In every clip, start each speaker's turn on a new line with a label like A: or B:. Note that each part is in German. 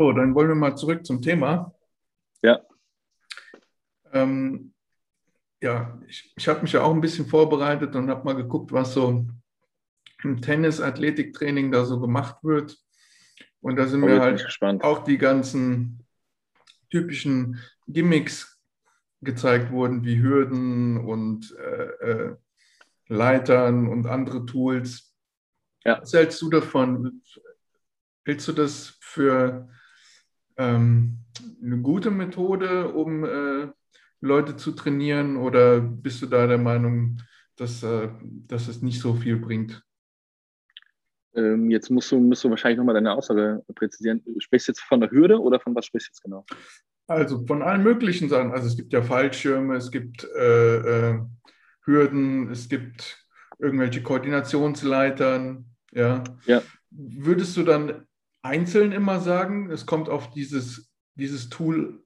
A: So, dann wollen wir mal zurück zum Thema.
B: Ja.
A: Ähm, ja, ich, ich habe mich ja auch ein bisschen vorbereitet und habe mal geguckt, was so im Tennis-Athletiktraining da so gemacht wird. Und da sind oh, mir halt auch die ganzen typischen Gimmicks gezeigt worden, wie Hürden und äh, äh, Leitern und andere Tools. Ja. Was hältst du davon? Hältst du das für ähm, eine gute Methode, um äh, Leute zu trainieren oder bist du da der Meinung, dass, äh, dass es nicht so viel bringt?
B: Ähm, jetzt musst du, musst du wahrscheinlich nochmal deine Aussage präzisieren. Sprichst du jetzt von der Hürde oder von was sprichst du jetzt genau?
A: Also von allen möglichen Sachen. Also es gibt ja Fallschirme, es gibt äh, äh, Hürden, es gibt irgendwelche Koordinationsleitern. Ja.
B: ja.
A: Würdest du dann einzeln immer sagen, es kommt auf dieses, dieses Tool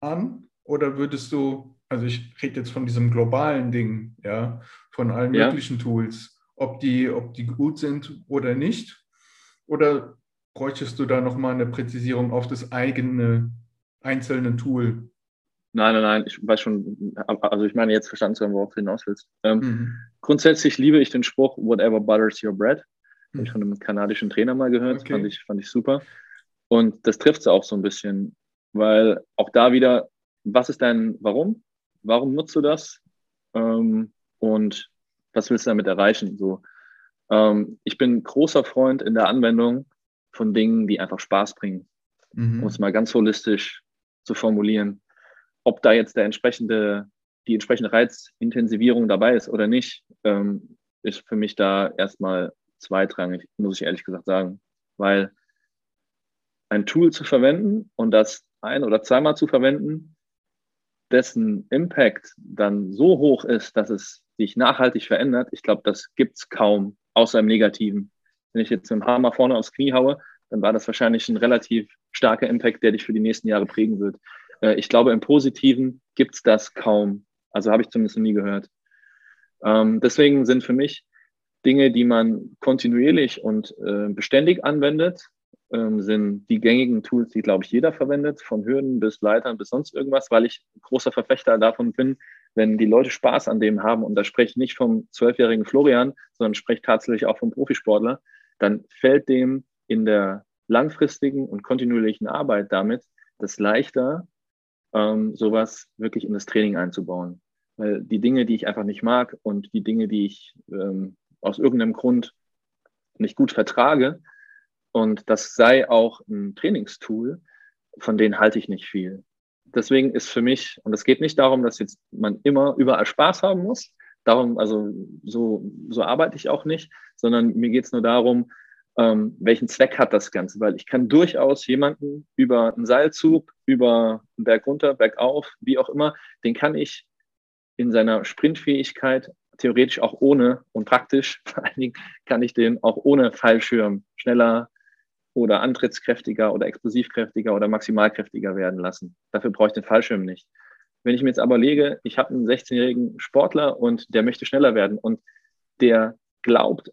A: an? Oder würdest du, also ich rede jetzt von diesem globalen Ding, ja, von allen ja. möglichen Tools, ob die, ob die gut sind oder nicht? Oder bräuchtest du da nochmal eine Präzisierung auf das eigene einzelne Tool?
B: Nein, nein, nein, ich weiß schon, also ich meine jetzt verstanden zu haben, worauf du hinaus willst. Ähm, mhm. Grundsätzlich liebe ich den Spruch, whatever butters your bread. Habe ich von einem kanadischen Trainer mal gehört, okay. fand, ich, fand ich super. Und das trifft es auch so ein bisschen, weil auch da wieder, was ist dein Warum? Warum nutzt du das? Ähm, und was willst du damit erreichen? So, ähm, ich bin großer Freund in der Anwendung von Dingen, die einfach Spaß bringen, mhm. um es mal ganz holistisch zu formulieren. Ob da jetzt der entsprechende, die entsprechende Reizintensivierung dabei ist oder nicht, ähm, ist für mich da erstmal zweitrangig, muss ich ehrlich gesagt sagen. Weil ein Tool zu verwenden und das ein- oder zweimal zu verwenden, dessen Impact dann so hoch ist, dass es sich nachhaltig verändert, ich glaube, das gibt es kaum, außer im Negativen. Wenn ich jetzt mit Hammer vorne aufs Knie haue, dann war das wahrscheinlich ein relativ starker Impact, der dich für die nächsten Jahre prägen wird. Äh, ich glaube, im Positiven gibt es das kaum. Also habe ich zumindest noch nie gehört. Ähm, deswegen sind für mich Dinge, die man kontinuierlich und äh, beständig anwendet, ähm, sind die gängigen Tools, die, glaube ich, jeder verwendet, von Hürden bis Leitern bis sonst irgendwas, weil ich großer Verfechter davon bin, wenn die Leute Spaß an dem haben, und da spreche ich nicht vom zwölfjährigen Florian, sondern spreche tatsächlich auch vom Profisportler, dann fällt dem in der langfristigen und kontinuierlichen Arbeit damit das leichter, ähm, sowas wirklich in das Training einzubauen. Weil die Dinge, die ich einfach nicht mag und die Dinge, die ich ähm, aus irgendeinem Grund nicht gut vertrage, und das sei auch ein Trainingstool, von denen halte ich nicht viel. Deswegen ist für mich, und es geht nicht darum, dass jetzt man immer überall Spaß haben muss, darum, also so, so arbeite ich auch nicht, sondern mir geht es nur darum, ähm, welchen Zweck hat das Ganze, weil ich kann durchaus jemanden über einen Seilzug, über einen Berg runter, bergauf, wie auch immer, den kann ich in seiner Sprintfähigkeit theoretisch auch ohne und praktisch vor allen Dingen kann ich den auch ohne Fallschirm schneller oder antrittskräftiger oder explosivkräftiger oder maximalkräftiger werden lassen. Dafür brauche ich den Fallschirm nicht. Wenn ich mir jetzt aber lege, ich habe einen 16-jährigen Sportler und der möchte schneller werden und der glaubt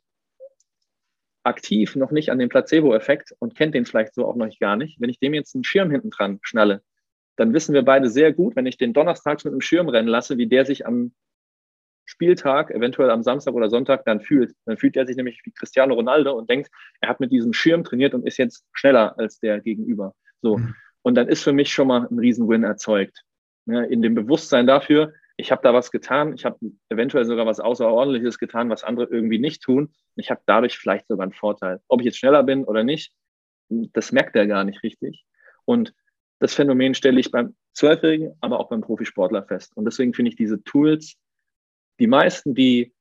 B: aktiv noch nicht an den Placebo-Effekt und kennt den vielleicht so auch noch gar nicht. Wenn ich dem jetzt einen Schirm hinten dran schnalle, dann wissen wir beide sehr gut, wenn ich den donnerstags mit einem Schirm rennen lasse, wie der sich am Spieltag, eventuell am Samstag oder Sonntag, dann fühlt. Dann fühlt er sich nämlich wie Cristiano Ronaldo und denkt, er hat mit diesem Schirm trainiert und ist jetzt schneller als der Gegenüber. So. Mhm. Und dann ist für mich schon mal ein Riesenwin erzeugt. Ja, in dem Bewusstsein dafür, ich habe da was getan, ich habe eventuell sogar was Außerordentliches getan, was andere irgendwie nicht tun. Ich habe dadurch vielleicht sogar einen Vorteil. Ob ich jetzt schneller bin oder nicht, das merkt er gar nicht richtig. Und das Phänomen stelle ich beim Zwölfjährigen, aber auch beim Profisportler fest. Und deswegen finde ich diese Tools die meisten, die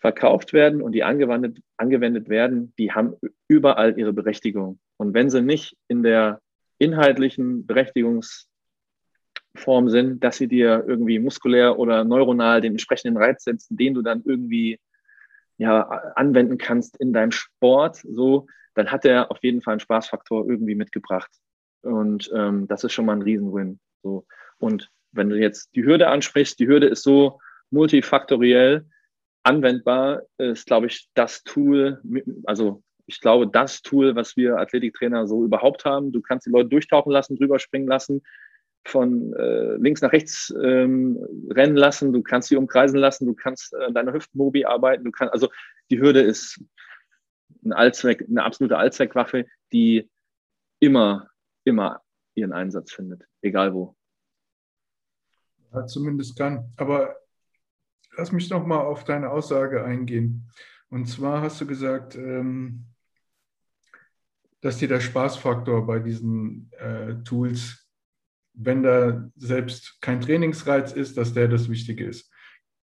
B: verkauft werden und die angewendet, angewendet werden, die haben überall ihre Berechtigung. Und wenn sie nicht in der inhaltlichen Berechtigungsform sind, dass sie dir irgendwie muskulär oder neuronal den entsprechenden Reiz setzen, den du dann irgendwie ja, anwenden kannst in deinem Sport, so, dann hat er auf jeden Fall einen Spaßfaktor irgendwie mitgebracht. Und ähm, das ist schon mal ein Riesenwin. So. Und wenn du jetzt die Hürde ansprichst, die Hürde ist so, multifaktoriell anwendbar ist, glaube ich, das Tool, also ich glaube, das Tool, was wir Athletiktrainer so überhaupt haben, du kannst die Leute durchtauchen lassen, drüber springen lassen, von äh, links nach rechts ähm, rennen lassen, du kannst sie umkreisen lassen, du kannst äh, deine Hüftmobi arbeiten, du kannst, also die Hürde ist ein Allzweck, eine absolute Allzweckwaffe, die immer, immer ihren Einsatz findet, egal wo.
A: Ja, zumindest kann. Aber lass mich noch mal auf deine Aussage eingehen. Und zwar hast du gesagt, ähm, dass dir der Spaßfaktor bei diesen äh, Tools, wenn da selbst kein Trainingsreiz ist, dass der das Wichtige ist.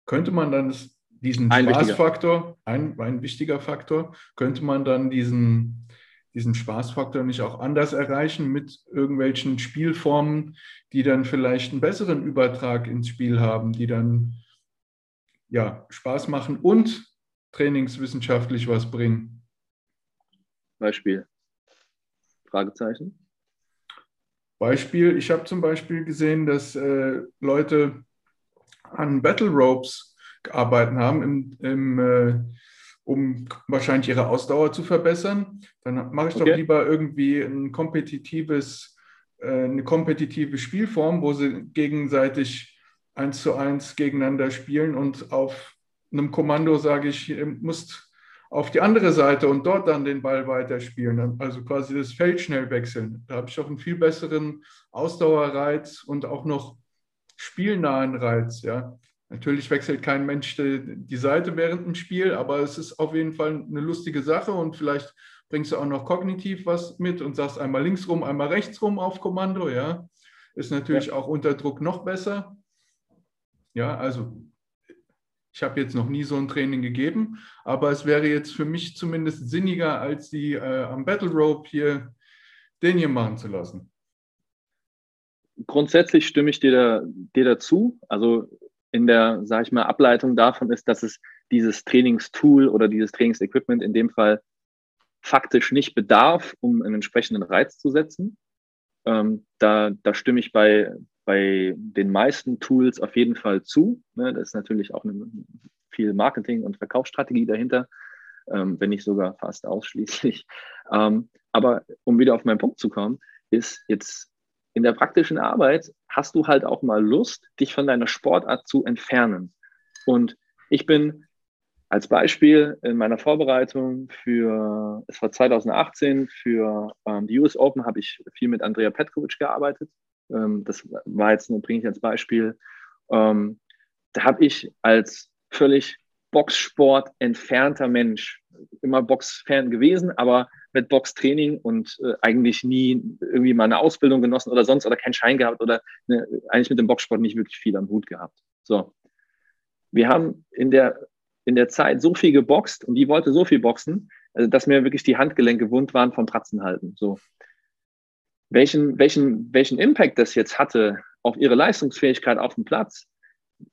A: Könnte man dann diesen ein Spaßfaktor, ein, ein wichtiger Faktor, könnte man dann diesen, diesen Spaßfaktor nicht auch anders erreichen mit irgendwelchen Spielformen, die dann vielleicht einen besseren Übertrag ins Spiel haben, die dann ja, Spaß machen und trainingswissenschaftlich was bringen?
B: Beispiel. Fragezeichen.
A: Beispiel, ich habe zum Beispiel gesehen, dass äh, Leute an Battle Ropes gearbeitet haben, im, im, äh, um wahrscheinlich ihre Ausdauer zu verbessern. Dann mache ich okay. doch lieber irgendwie ein kompetitives, äh, eine kompetitive Spielform, wo sie gegenseitig eins zu eins gegeneinander spielen und auf einem Kommando sage ich, ihr müsst auf die andere Seite und dort dann den Ball weiterspielen. Also quasi das Feld schnell wechseln. Da habe ich auch einen viel besseren Ausdauerreiz und auch noch spielnahen Reiz. Ja. Natürlich wechselt kein Mensch die Seite während dem Spiel, aber es ist auf jeden Fall eine lustige Sache und vielleicht bringst du auch noch kognitiv was mit und sagst einmal links rum, einmal rechts rum auf Kommando. Ja. Ist natürlich ja. auch unter Druck noch besser. Ja, also ich habe jetzt noch nie so ein Training gegeben, aber es wäre jetzt für mich zumindest sinniger, als die äh, am Battle Rope hier den hier machen zu lassen.
B: Grundsätzlich stimme ich dir, da, dir dazu. Also in der, sage ich mal, Ableitung davon ist, dass es dieses Trainingstool oder dieses Trainingsequipment in dem Fall faktisch nicht bedarf, um einen entsprechenden Reiz zu setzen. Ähm, da, da stimme ich bei, bei den meisten Tools auf jeden Fall zu. Ne? Da ist natürlich auch eine, viel Marketing- und Verkaufsstrategie dahinter, ähm, wenn nicht sogar fast ausschließlich. Ähm, aber um wieder auf meinen Punkt zu kommen, ist jetzt in der praktischen Arbeit hast du halt auch mal Lust, dich von deiner Sportart zu entfernen. Und ich bin als Beispiel in meiner Vorbereitung für, es war 2018, für ähm, die US Open habe ich viel mit Andrea Petkovic gearbeitet. Ähm, das war jetzt nur, bringe ich als Beispiel. Ähm, da habe ich als völlig Boxsport entfernter Mensch immer Boxfan gewesen, aber mit Boxtraining und äh, eigentlich nie irgendwie mal eine Ausbildung genossen oder sonst oder keinen Schein gehabt oder ne, eigentlich mit dem Boxsport nicht wirklich viel am Hut gehabt. So. Wir haben in der, in der Zeit so viel geboxt und die wollte so viel boxen, also dass mir wirklich die Handgelenke wund waren vom Pratzenhalten. So welchen, welchen, welchen Impact das jetzt hatte auf ihre Leistungsfähigkeit auf dem Platz,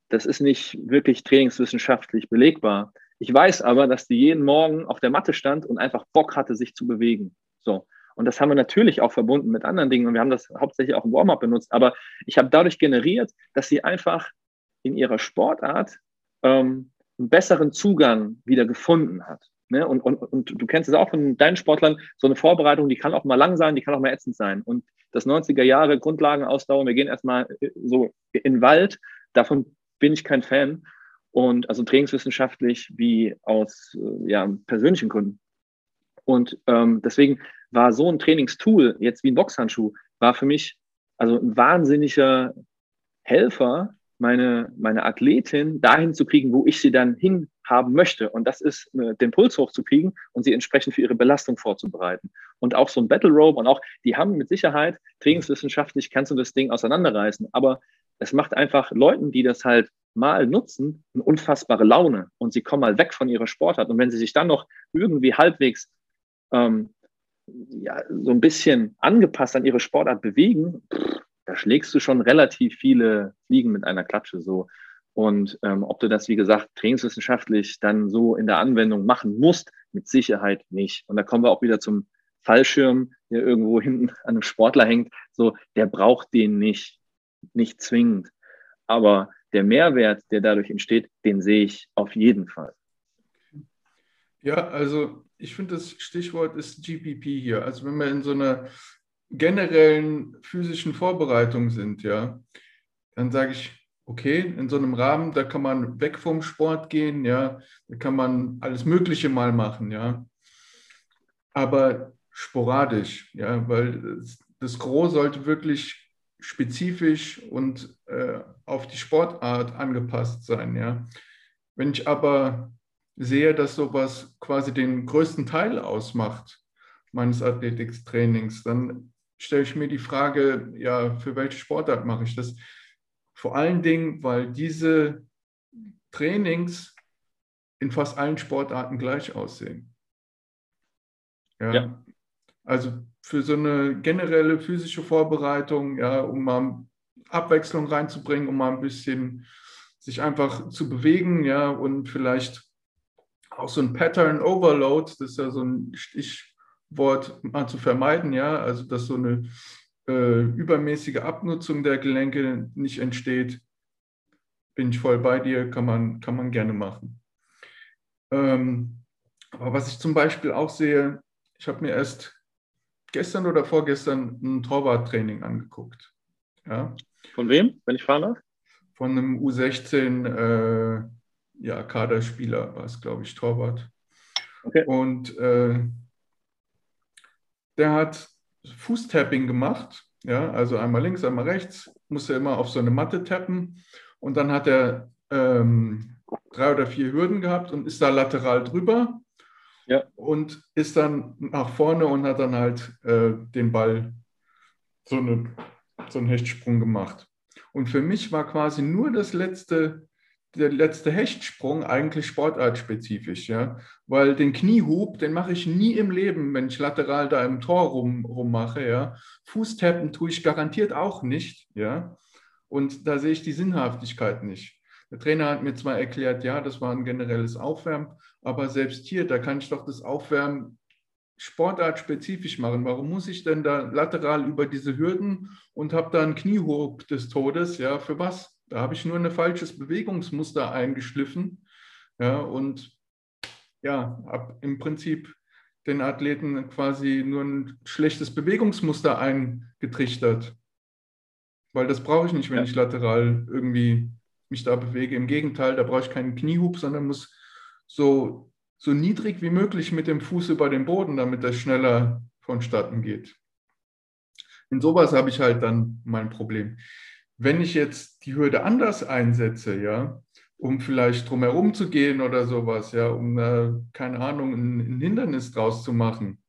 B: das ist nicht wirklich trainingswissenschaftlich belegbar. Ich weiß aber, dass die jeden Morgen auf der Matte stand und einfach Bock hatte, sich zu bewegen. So. Und das haben wir natürlich auch verbunden mit anderen Dingen und wir haben das hauptsächlich auch im Warm-up benutzt. Aber ich habe dadurch generiert, dass sie einfach in ihrer Sportart ähm, einen besseren Zugang wieder gefunden hat. Ne? Und, und, und du kennst es auch von deinen Sportlern, so eine Vorbereitung, die kann auch mal lang sein, die kann auch mal ätzend sein. Und das 90er Jahre Grundlagenausdauer, wir gehen erstmal äh, so in den Wald, davon bin ich kein Fan. Und also trainingswissenschaftlich wie aus äh, ja, persönlichen Gründen. Und ähm, deswegen war so ein Trainingstool, jetzt wie ein Boxhandschuh, war für mich also ein wahnsinniger Helfer, meine, meine Athletin dahin zu kriegen, wo ich sie dann hin haben möchte. Und das ist, äh, den Puls hochzukriegen und sie entsprechend für ihre Belastung vorzubereiten. Und auch so ein Battle Rope und auch, die haben mit Sicherheit, trainingswissenschaftlich kannst du das Ding auseinanderreißen. Aber es macht einfach Leuten, die das halt mal nutzen, eine unfassbare Laune. Und sie kommen mal weg von ihrer Sportart. Und wenn sie sich dann noch irgendwie halbwegs ähm, ja, so ein bisschen angepasst an ihre Sportart bewegen, pff, da schlägst du schon relativ viele Fliegen mit einer Klatsche so. Und ähm, ob du das, wie gesagt, trainingswissenschaftlich dann so in der Anwendung machen musst, mit Sicherheit nicht. Und da kommen wir auch wieder zum Fallschirm, der irgendwo hinten an einem Sportler hängt. So, der braucht den nicht, nicht zwingend. Aber der Mehrwert, der dadurch entsteht, den sehe ich auf jeden Fall.
A: Ja, also ich finde, das Stichwort ist GPP hier. Also wenn wir in so einer generellen physischen Vorbereitung sind, ja, dann sage ich, okay, in so einem Rahmen, da kann man weg vom Sport gehen, ja, da kann man alles Mögliche mal machen, ja. Aber sporadisch, ja, weil das Gros sollte wirklich spezifisch und äh, auf die Sportart angepasst sein, ja. Wenn ich aber sehe, dass sowas quasi den größten Teil ausmacht meines Athletiktrainings, dann stelle ich mir die Frage, ja, für welche Sportart mache ich das? Vor allen Dingen, weil diese Trainings in fast allen Sportarten gleich aussehen. Ja. ja. Also für so eine generelle physische Vorbereitung, ja, um mal Abwechslung reinzubringen, um mal ein bisschen sich einfach zu bewegen, ja, und vielleicht auch so ein Pattern Overload, das ist ja so ein Stichwort mal zu vermeiden, ja, also dass so eine äh, übermäßige Abnutzung der Gelenke nicht entsteht, bin ich voll bei dir, kann man, kann man gerne machen. Ähm, aber was ich zum Beispiel auch sehe, ich habe mir erst gestern oder vorgestern ein Torwarttraining angeguckt.
B: Ja. Von wem, wenn ich fragen darf?
A: Von einem U16 äh, ja, Kaderspieler war es, glaube ich, Torwart. Okay. Und äh, der hat Fußtapping gemacht, ja, also einmal links, einmal rechts, musste immer auf so eine Matte tappen und dann hat er ähm, drei oder vier Hürden gehabt und ist da lateral drüber ja. und ist dann nach vorne und hat dann halt äh, den Ball so, eine, so einen Hechtsprung gemacht. Und für mich war quasi nur das letzte der letzte Hechtsprung eigentlich sportartspezifisch, ja, weil den Kniehub, den mache ich nie im Leben, wenn ich lateral da im Tor rum, rummache, ja. Fußtappen tue ich garantiert auch nicht, ja. Und da sehe ich die Sinnhaftigkeit nicht. Der Trainer hat mir zwar erklärt, ja, das war ein generelles Aufwärmen, aber selbst hier, da kann ich doch das Aufwärmen sportartspezifisch machen. Warum muss ich denn da lateral über diese Hürden und habe da einen Kniehub des Todes? Ja, für was? Da habe ich nur ein falsches Bewegungsmuster eingeschliffen ja, und ja, habe im Prinzip den Athleten quasi nur ein schlechtes Bewegungsmuster eingetrichtert. Weil das brauche ich nicht, wenn ich lateral irgendwie mich da bewege. Im Gegenteil, da brauche ich keinen Kniehub, sondern muss so, so niedrig wie möglich mit dem Fuß über den Boden, damit das schneller vonstatten geht. In sowas habe ich halt dann mein Problem. Wenn ich jetzt die Hürde anders einsetze, ja, um vielleicht drumherum zu gehen oder sowas, ja, um, äh, keine Ahnung, ein, ein Hindernis draus zu machen,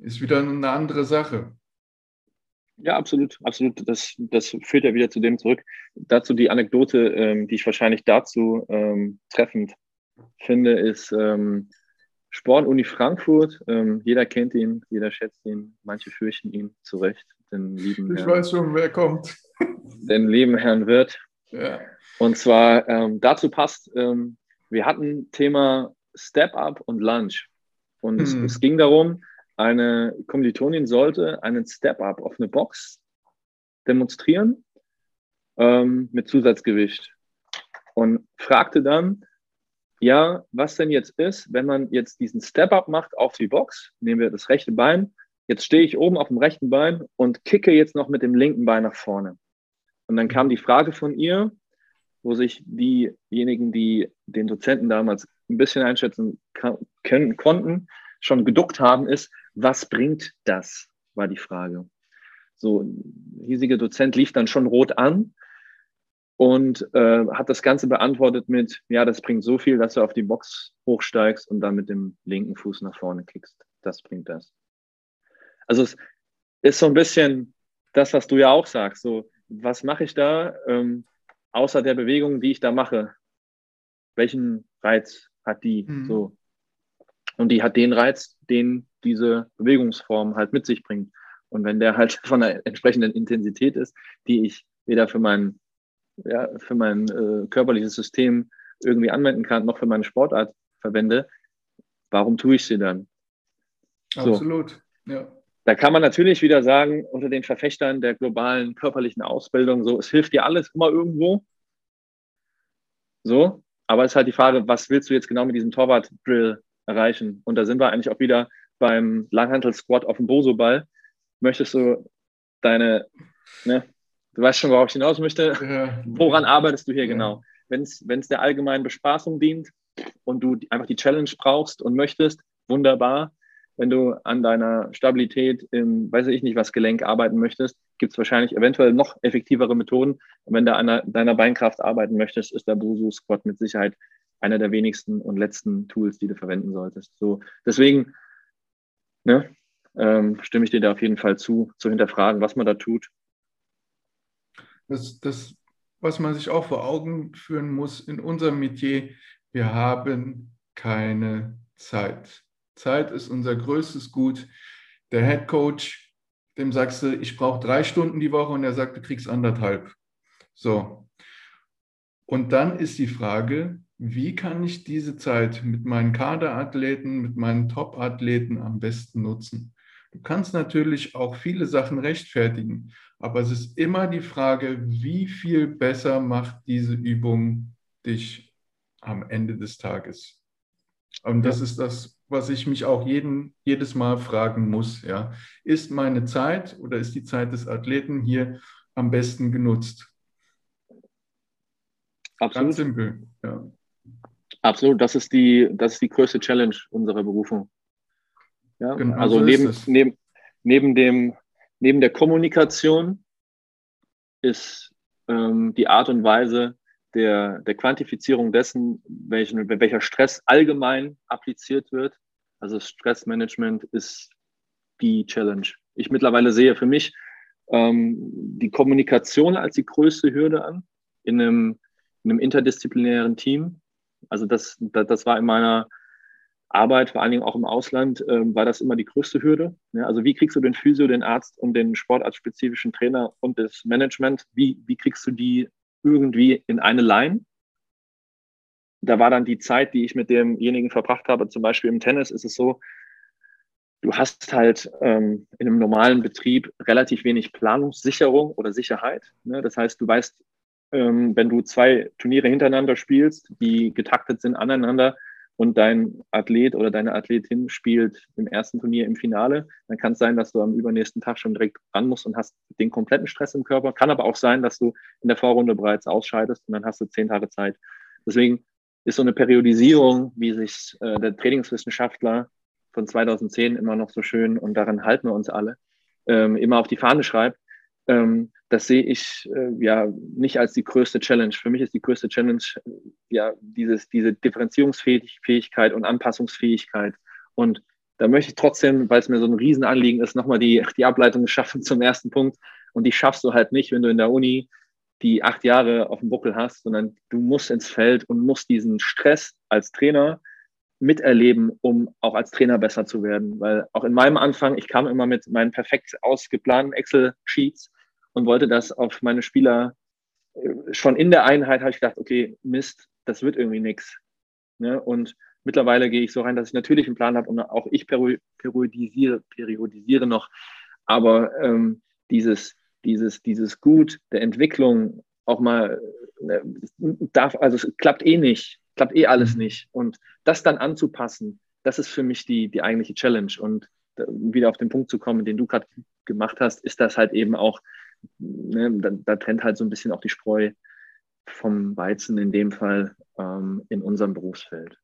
A: ist wieder eine andere Sache.
B: Ja, absolut, absolut. Das, das führt ja wieder zu dem zurück. Dazu die Anekdote, ähm, die ich wahrscheinlich dazu ähm, treffend finde, ist ähm, Sportuni Frankfurt. Ähm, jeder kennt ihn, jeder schätzt ihn, manche fürchten ihn zu Recht. Den lieben
A: ich Herrn, weiß schon, wer kommt.
B: Den lieben Herrn Wirt. Ja. Und zwar ähm, dazu passt, ähm, wir hatten Thema Step Up und Lunch. Und hm. es, es ging darum, eine Kommilitonin sollte einen Step Up auf eine Box demonstrieren ähm, mit Zusatzgewicht und fragte dann, ja, was denn jetzt ist, wenn man jetzt diesen Step-Up macht auf die Box, nehmen wir das rechte Bein, jetzt stehe ich oben auf dem rechten Bein und kicke jetzt noch mit dem linken Bein nach vorne. Und dann kam die Frage von ihr, wo sich diejenigen, die den Dozenten damals ein bisschen einschätzen können, konnten, schon geduckt haben, ist, was bringt das, war die Frage. So, hiesiger Dozent lief dann schon rot an und äh, hat das Ganze beantwortet mit, ja, das bringt so viel, dass du auf die Box hochsteigst und dann mit dem linken Fuß nach vorne kickst. Das bringt das. Also es ist so ein bisschen das, was du ja auch sagst. So, was mache ich da ähm, außer der Bewegung, die ich da mache? Welchen Reiz hat die? Mhm. So. Und die hat den Reiz, den diese Bewegungsform halt mit sich bringt. Und wenn der halt von einer entsprechenden Intensität ist, die ich weder für meinen ja, für mein äh, körperliches System irgendwie anwenden kann, noch für meine Sportart verwende, warum tue ich sie dann?
A: So. Absolut, ja.
B: Da kann man natürlich wieder sagen, unter den Verfechtern der globalen körperlichen Ausbildung, so, es hilft dir alles immer irgendwo. So, aber es ist halt die Frage, was willst du jetzt genau mit diesem Torwart-Drill erreichen. Und da sind wir eigentlich auch wieder beim Langhantel-Squat auf dem Boso-Ball. Möchtest du deine, ne, du weißt schon, worauf ich hinaus möchte. Ja. Woran arbeitest du hier ja. genau? Wenn es der allgemeinen Bespaßung dient und du einfach die Challenge brauchst und möchtest, wunderbar. Wenn du an deiner Stabilität im, weiß ich nicht, was Gelenk arbeiten möchtest, gibt es wahrscheinlich eventuell noch effektivere Methoden. Und wenn du an deiner Beinkraft arbeiten möchtest, ist der Busu Squat mit Sicherheit einer der wenigsten und letzten Tools, die du verwenden solltest. So, deswegen ne, ähm, stimme ich dir da auf jeden Fall zu, zu hinterfragen, was man da tut.
A: Das, das, was man sich auch vor Augen führen muss in unserem Metier, wir haben keine Zeit. Zeit ist unser größtes Gut. Der Head Coach, dem sagst du, ich brauche drei Stunden die Woche und er sagt, du kriegst anderthalb. So. Und dann ist die Frage, wie kann ich diese Zeit mit meinen Kaderathleten, mit meinen Top-Athleten am besten nutzen? Du kannst natürlich auch viele Sachen rechtfertigen, aber es ist immer die Frage, wie viel besser macht diese Übung dich am Ende des Tages? Und das ja. ist das, was ich mich auch jeden, jedes Mal fragen muss. Ja. Ist meine Zeit oder ist die Zeit des Athleten hier am besten genutzt?
B: Absolut. Ganz simpel. Ja. Absolut, das ist die, das ist die größte Challenge unserer Berufung. Ja? Genau, also so neben, neben, neben, dem, neben der Kommunikation ist ähm, die Art und Weise der, der Quantifizierung dessen, welchen, welcher Stress allgemein appliziert wird. Also Stressmanagement ist die Challenge. Ich mittlerweile sehe für mich ähm, die Kommunikation als die größte Hürde an in einem, in einem interdisziplinären Team also das, das, das war in meiner Arbeit, vor allen Dingen auch im Ausland, äh, war das immer die größte Hürde. Ja, also wie kriegst du den Physio, den Arzt und den sportarztspezifischen Trainer und das Management, wie, wie kriegst du die irgendwie in eine Line? Da war dann die Zeit, die ich mit demjenigen verbracht habe, zum Beispiel im Tennis ist es so, du hast halt ähm, in einem normalen Betrieb relativ wenig Planungssicherung oder Sicherheit. Ne? Das heißt, du weißt ähm, wenn du zwei Turniere hintereinander spielst, die getaktet sind aneinander und dein Athlet oder deine Athletin spielt im ersten Turnier im Finale, dann kann es sein, dass du am übernächsten Tag schon direkt ran musst und hast den kompletten Stress im Körper. Kann aber auch sein, dass du in der Vorrunde bereits ausscheidest und dann hast du zehn Tage Zeit. Deswegen ist so eine Periodisierung, wie sich äh, der Trainingswissenschaftler von 2010 immer noch so schön und daran halten wir uns alle, ähm, immer auf die Fahne schreibt, ähm, das sehe ich äh, ja nicht als die größte Challenge. Für mich ist die größte Challenge äh, ja dieses, diese Differenzierungsfähigkeit und Anpassungsfähigkeit. Und da möchte ich trotzdem, weil es mir so ein Riesenanliegen ist, nochmal die, die Ableitung schaffen zum ersten Punkt. Und die schaffst du halt nicht, wenn du in der Uni die acht Jahre auf dem Buckel hast, sondern du musst ins Feld und musst diesen Stress als Trainer miterleben, um auch als Trainer besser zu werden. Weil auch in meinem Anfang, ich kam immer mit meinen perfekt ausgeplanten Excel-Sheets und wollte das auf meine Spieler äh, schon in der Einheit, habe ich gedacht, okay, Mist, das wird irgendwie nichts. Ne? Und mittlerweile gehe ich so rein, dass ich natürlich einen Plan habe und auch ich periodisiere, periodisiere noch. Aber ähm, dieses, dieses, dieses Gut der Entwicklung auch mal äh, darf, also es klappt eh nicht, klappt eh alles mhm. nicht. Und das dann anzupassen, das ist für mich die, die eigentliche Challenge. Und wieder auf den Punkt zu kommen, den du gerade gemacht hast, ist das halt eben auch ne, da, da, trennt halt so ein bisschen auch die Spreu vom Weizen in dem Fall ähm, in unserem Berufsfeld.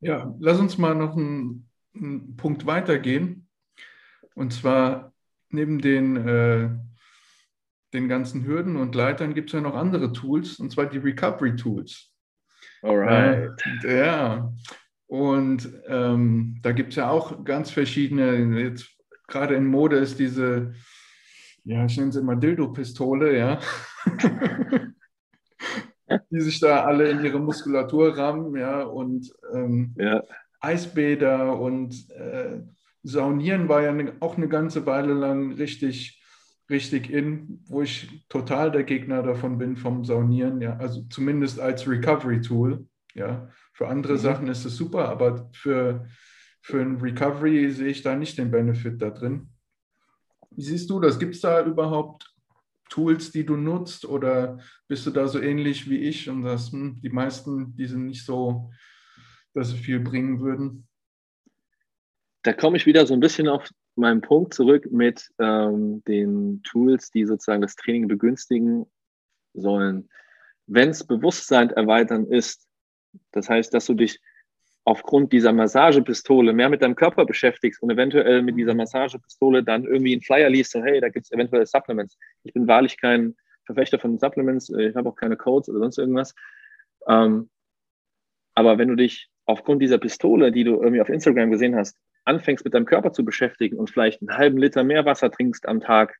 A: Ja, lass uns mal noch einen, einen Punkt weitergehen. Und zwar neben den, äh, den ganzen Hürden und Leitern gibt es ja noch andere Tools, und zwar die Recovery Tools. Alright. Äh, ja, und ähm, da gibt es ja auch ganz verschiedene, jetzt gerade in Mode ist diese ja, ich nenne sie immer Dildo-Pistole, ja. die sich da alle in ihre Muskulatur rammen, ja, und ähm, ja. Eisbäder und äh, Saunieren war ja ne, auch eine ganze Weile lang richtig, richtig in, wo ich total der Gegner davon bin, vom Saunieren, ja, also zumindest als Recovery-Tool, ja. Für andere mhm. Sachen ist es super, aber für, für ein Recovery sehe ich da nicht den Benefit da drin. Wie siehst du das? Gibt es da überhaupt Tools, die du nutzt oder bist du da so ähnlich wie ich und das, hm, die meisten, die sind nicht so, dass sie viel bringen würden?
B: Da komme ich wieder so ein bisschen auf meinen Punkt zurück mit ähm, den Tools, die sozusagen das Training begünstigen sollen. Wenn es Bewusstsein erweitern ist, das heißt, dass du dich aufgrund dieser Massagepistole mehr mit deinem Körper beschäftigst und eventuell mit dieser Massagepistole dann irgendwie einen Flyer liest, so hey, da gibt es eventuell Supplements. Ich bin wahrlich kein Verfechter von Supplements, ich habe auch keine Codes oder sonst irgendwas. Ähm, aber wenn du dich aufgrund dieser Pistole, die du irgendwie auf Instagram gesehen hast, anfängst mit deinem Körper zu beschäftigen und vielleicht einen halben Liter mehr Wasser trinkst am Tag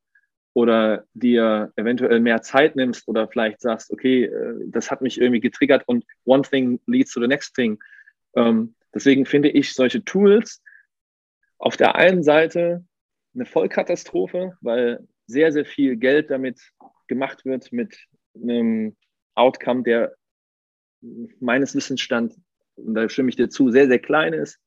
B: oder dir eventuell mehr Zeit nimmst oder vielleicht sagst, okay, äh, das hat mich irgendwie getriggert und one thing leads to the next thing, ähm, deswegen finde ich solche Tools auf der einen Seite eine Vollkatastrophe, weil sehr, sehr viel Geld damit gemacht wird mit einem Outcome, der meines Wissensstand, und da stimme ich dir zu, sehr, sehr klein ist.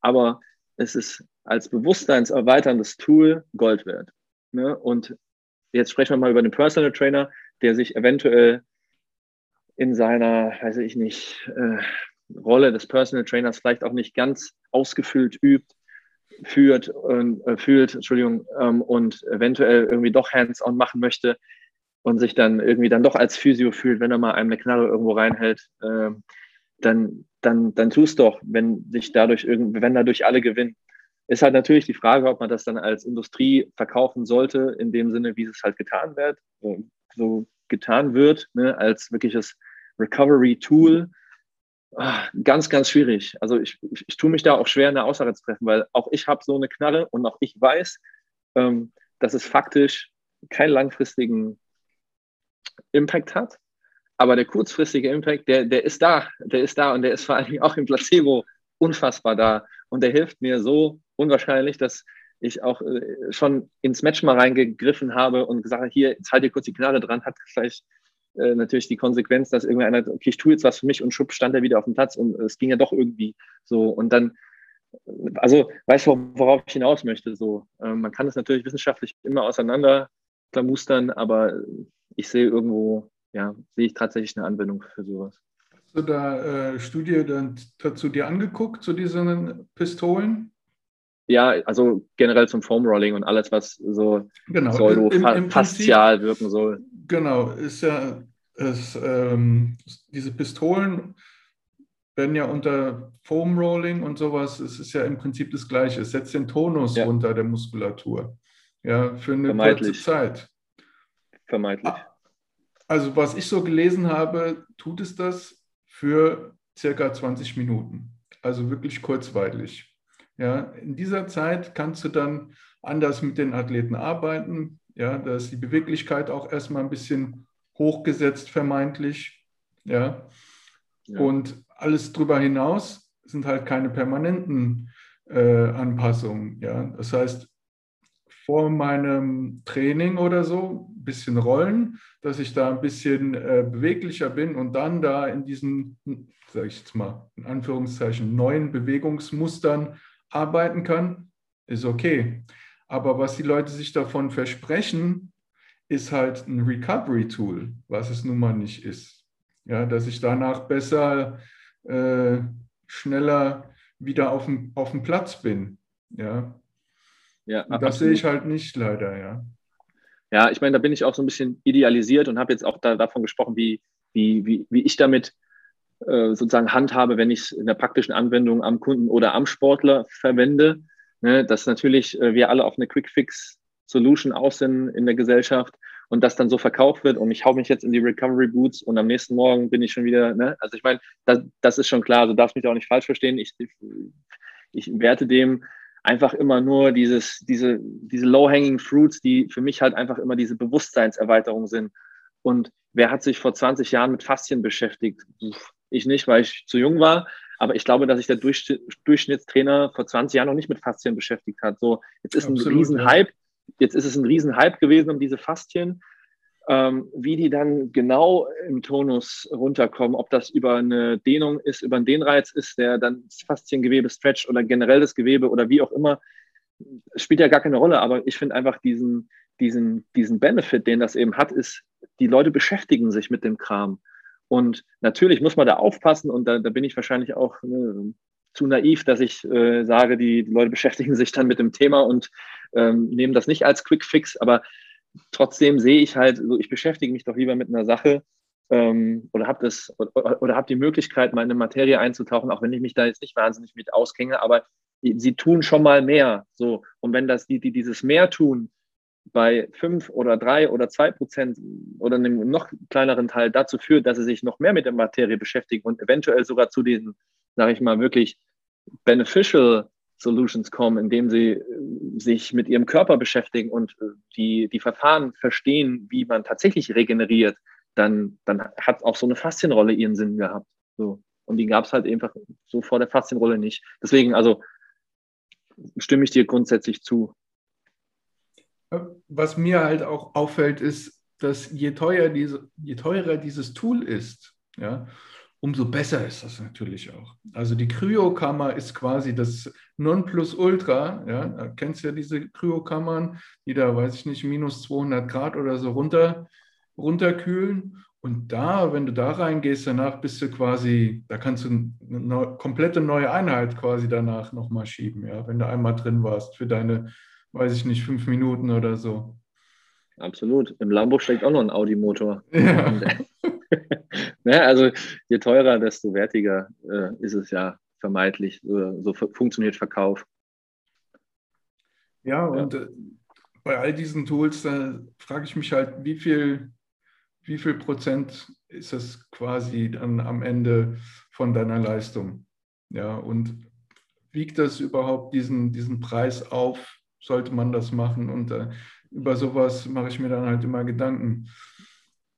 B: Aber es ist als bewusstseinserweiterndes Tool Gold wert. Ne? Und jetzt sprechen wir mal über den Personal Trainer, der sich eventuell in seiner, weiß ich nicht, äh, Rolle des Personal Trainers vielleicht auch nicht ganz ausgefüllt übt, führt äh, fühlt, Entschuldigung, ähm, und eventuell irgendwie doch hands-on machen möchte und sich dann irgendwie dann doch als Physio fühlt, wenn er mal einem eine Knarre irgendwo reinhält, äh, dann, dann, dann tu es doch, wenn sich dadurch irgendwie, wenn dadurch alle gewinnen. Ist halt natürlich die Frage, ob man das dann als Industrie verkaufen sollte, in dem Sinne, wie es halt getan wird, so getan wird, ne, als wirkliches Recovery-Tool Ah, ganz, ganz schwierig. Also ich, ich, ich tue mich da auch schwer in der Aussage zu treffen, weil auch ich habe so eine Knarre und auch ich weiß, ähm, dass es faktisch keinen langfristigen Impact hat. Aber der kurzfristige Impact, der, der ist da. Der ist da und der ist vor Dingen auch im Placebo unfassbar da. Und der hilft mir so unwahrscheinlich, dass ich auch äh, schon ins Match mal reingegriffen habe und gesagt habe, hier, jetzt halt dir kurz die Knarre dran, hat vielleicht äh, natürlich die Konsequenz, dass irgendeiner, okay, ich tue jetzt was für mich und schub stand er wieder auf dem Platz und es ging ja doch irgendwie so. Und dann, also weißt du, worauf ich hinaus möchte? So, äh, man kann es natürlich wissenschaftlich immer auseinander klamustern, aber ich sehe irgendwo, ja, sehe ich tatsächlich eine Anwendung für sowas.
A: Hast du da äh, Studie dann dazu dir angeguckt, zu diesen Pistolen?
B: Ja, also generell zum Foam Rolling und alles, was so genau. pseudo-faszial wirken soll.
A: Genau, ist ja ist, ähm, diese Pistolen werden ja unter Foam Rolling und sowas, es ist ja im Prinzip das Gleiche. Es setzt den Tonus ja. runter der Muskulatur. Ja, für eine kurze Zeit.
B: Vermeintlich.
A: Also, was ich so gelesen habe, tut es das für circa 20 Minuten. Also wirklich kurzweilig. Ja, in dieser Zeit kannst du dann anders mit den Athleten arbeiten. Ja, da ist die Beweglichkeit auch erstmal ein bisschen hochgesetzt, vermeintlich. Ja. ja. Und alles darüber hinaus sind halt keine permanenten äh, Anpassungen. Ja. Das heißt, vor meinem Training oder so ein bisschen rollen, dass ich da ein bisschen äh, beweglicher bin und dann da in diesen, sage ich jetzt mal, in Anführungszeichen neuen Bewegungsmustern arbeiten kann, ist okay. Aber was die Leute sich davon versprechen, ist halt ein Recovery-Tool, was es nun mal nicht ist. Ja, dass ich danach besser, äh, schneller wieder auf dem, auf dem Platz bin. Ja, ja das absolut. sehe ich halt nicht leider, ja.
B: Ja, ich meine, da bin ich auch so ein bisschen idealisiert und habe jetzt auch da, davon gesprochen, wie, wie, wie, wie ich damit äh, sozusagen handhabe, wenn ich es in der praktischen Anwendung am Kunden oder am Sportler verwende. Ne, dass natürlich äh, wir alle auf eine Quick-Fix-Solution aus sind in der Gesellschaft und das dann so verkauft wird und ich hau mich jetzt in die Recovery Boots und am nächsten Morgen bin ich schon wieder, ne? also ich meine, das, das ist schon klar, du darfst mich auch nicht falsch verstehen. Ich, ich werte dem einfach immer nur dieses, diese, diese low-hanging fruits, die für mich halt einfach immer diese Bewusstseinserweiterung sind. Und wer hat sich vor 20 Jahren mit Faszien beschäftigt? Ich nicht, weil ich zu jung war. Aber ich glaube, dass sich der Durchschnittstrainer vor 20 Jahren noch nicht mit Faszien beschäftigt hat. So, jetzt ist Absolut, ein Riesenhype. Ja. Jetzt ist es ein Riesenhype gewesen um diese Faszien. Ähm, wie die dann genau im Tonus runterkommen, ob das über eine Dehnung ist, über einen Dehnreiz ist, der dann Fasziengewebe stretcht oder generell das Gewebe oder wie auch immer, spielt ja gar keine Rolle. Aber ich finde einfach diesen, diesen, diesen Benefit, den das eben hat, ist, die Leute beschäftigen sich mit dem Kram. Und natürlich muss man da aufpassen und da, da bin ich wahrscheinlich auch ne, zu naiv, dass ich äh, sage, die, die, Leute beschäftigen sich dann mit dem Thema und ähm, nehmen das nicht als Quick Fix, aber trotzdem sehe ich halt, so, ich beschäftige mich doch lieber mit einer Sache ähm, oder habe das oder, oder habe die Möglichkeit, mal in eine Materie einzutauchen, auch wenn ich mich da jetzt nicht wahnsinnig mit auskenne, aber sie tun schon mal mehr. So und wenn das die, die dieses mehr tun bei fünf oder drei oder zwei Prozent oder einem noch kleineren Teil dazu führt, dass sie sich noch mehr mit der Materie beschäftigen und eventuell sogar zu diesen, sage ich mal, wirklich beneficial Solutions kommen, indem sie äh, sich mit ihrem Körper beschäftigen und äh, die, die Verfahren verstehen, wie man tatsächlich regeneriert, dann, dann hat auch so eine Faszienrolle ihren Sinn gehabt. So. Und die gab es halt einfach so vor der Faszienrolle nicht. Deswegen, also stimme ich dir grundsätzlich zu.
A: Was mir halt auch auffällt, ist, dass je, teuer diese, je teurer dieses Tool ist, ja, umso besser ist das natürlich auch. Also die Kryokammer ist quasi das Nonplusultra. Ja, da kennst du ja diese Kryokammern, die da, weiß ich nicht, minus 200 Grad oder so runter, runterkühlen. Und da, wenn du da reingehst, danach bist du quasi, da kannst du eine neu, komplette neue Einheit quasi danach nochmal schieben, ja, wenn du einmal drin warst für deine, weiß ich nicht, fünf Minuten oder so.
B: Absolut. Im Lambo steckt auch noch ein Audi-Motor. Ja. ne, also je teurer, desto wertiger äh, ist es ja vermeintlich. So, so funktioniert Verkauf.
A: Ja, und ja. Äh, bei all diesen Tools, da frage ich mich halt, wie viel, wie viel Prozent ist das quasi dann am Ende von deiner Leistung? Ja, und wiegt das überhaupt diesen, diesen Preis auf? Sollte man das machen? Und äh, über sowas mache ich mir dann halt immer Gedanken.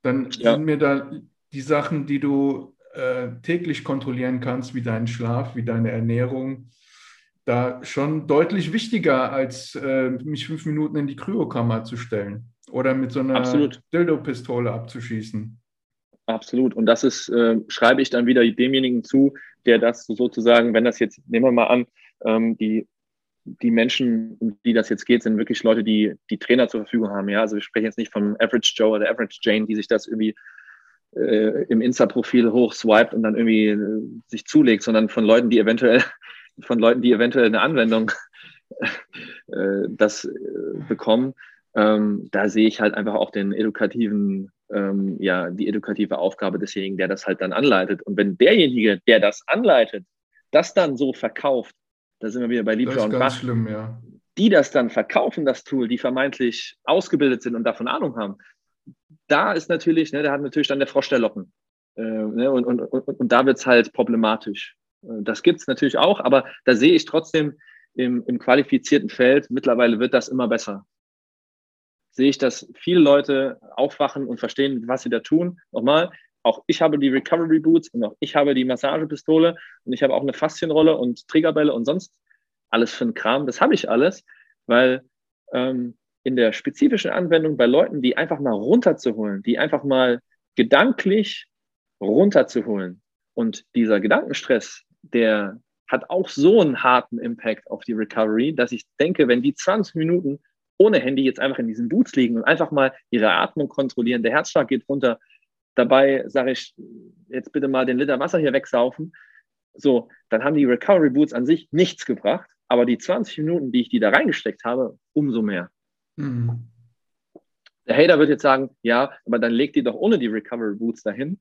A: Dann ja. sind mir da die Sachen, die du äh, täglich kontrollieren kannst, wie deinen Schlaf, wie deine Ernährung, da schon deutlich wichtiger, als äh, mich fünf Minuten in die Kryokammer zu stellen oder mit so einer Dildo-Pistole abzuschießen.
B: Absolut. Und das ist, äh, schreibe ich dann wieder demjenigen zu, der das sozusagen, wenn das jetzt, nehmen wir mal an, ähm, die die Menschen, um die das jetzt geht, sind wirklich Leute, die die Trainer zur Verfügung haben. Ja, also wir sprechen jetzt nicht vom Average Joe oder Average Jane, die sich das irgendwie äh, im Insta-Profil hochswiped und dann irgendwie äh, sich zulegt, sondern von Leuten, die eventuell, von Leuten, die eventuell eine Anwendung äh, das äh, bekommen. Ähm, da sehe ich halt einfach auch den edukativen, ähm, ja, die edukative Aufgabe desjenigen, der das halt dann anleitet. Und wenn derjenige, der das anleitet, das dann so verkauft, da sind wir wieder bei Liebscher und Bach. Schlimm, ja. Die das dann verkaufen, das Tool, die vermeintlich ausgebildet sind und davon Ahnung haben, da ist natürlich, ne, da hat natürlich dann der Frosch der Locken. Äh, ne, und, und, und, und da wird es halt problematisch. Äh, das gibt es natürlich auch, aber da sehe ich trotzdem im, im qualifizierten Feld, mittlerweile wird das immer besser. Sehe ich, dass viele Leute aufwachen und verstehen, was sie da tun. Nochmal, auch ich habe die Recovery Boots und auch ich habe die Massagepistole und ich habe auch eine Faszienrolle und Triggerbälle und sonst alles für einen Kram. Das habe ich alles, weil ähm, in der spezifischen Anwendung bei Leuten, die einfach mal runterzuholen, die einfach mal gedanklich runterzuholen und dieser Gedankenstress, der hat auch so einen harten Impact auf die Recovery, dass ich denke, wenn die 20 Minuten ohne Handy jetzt einfach in diesen Boots liegen und einfach mal ihre Atmung kontrollieren, der Herzschlag geht runter, Dabei sage ich, jetzt bitte mal den Liter Wasser hier wegsaufen. So, dann haben die Recovery Boots an sich nichts gebracht, aber die 20 Minuten, die ich die da reingesteckt habe, umso mehr. Mhm. Der Hater wird jetzt sagen, ja, aber dann leg die doch ohne die Recovery Boots dahin.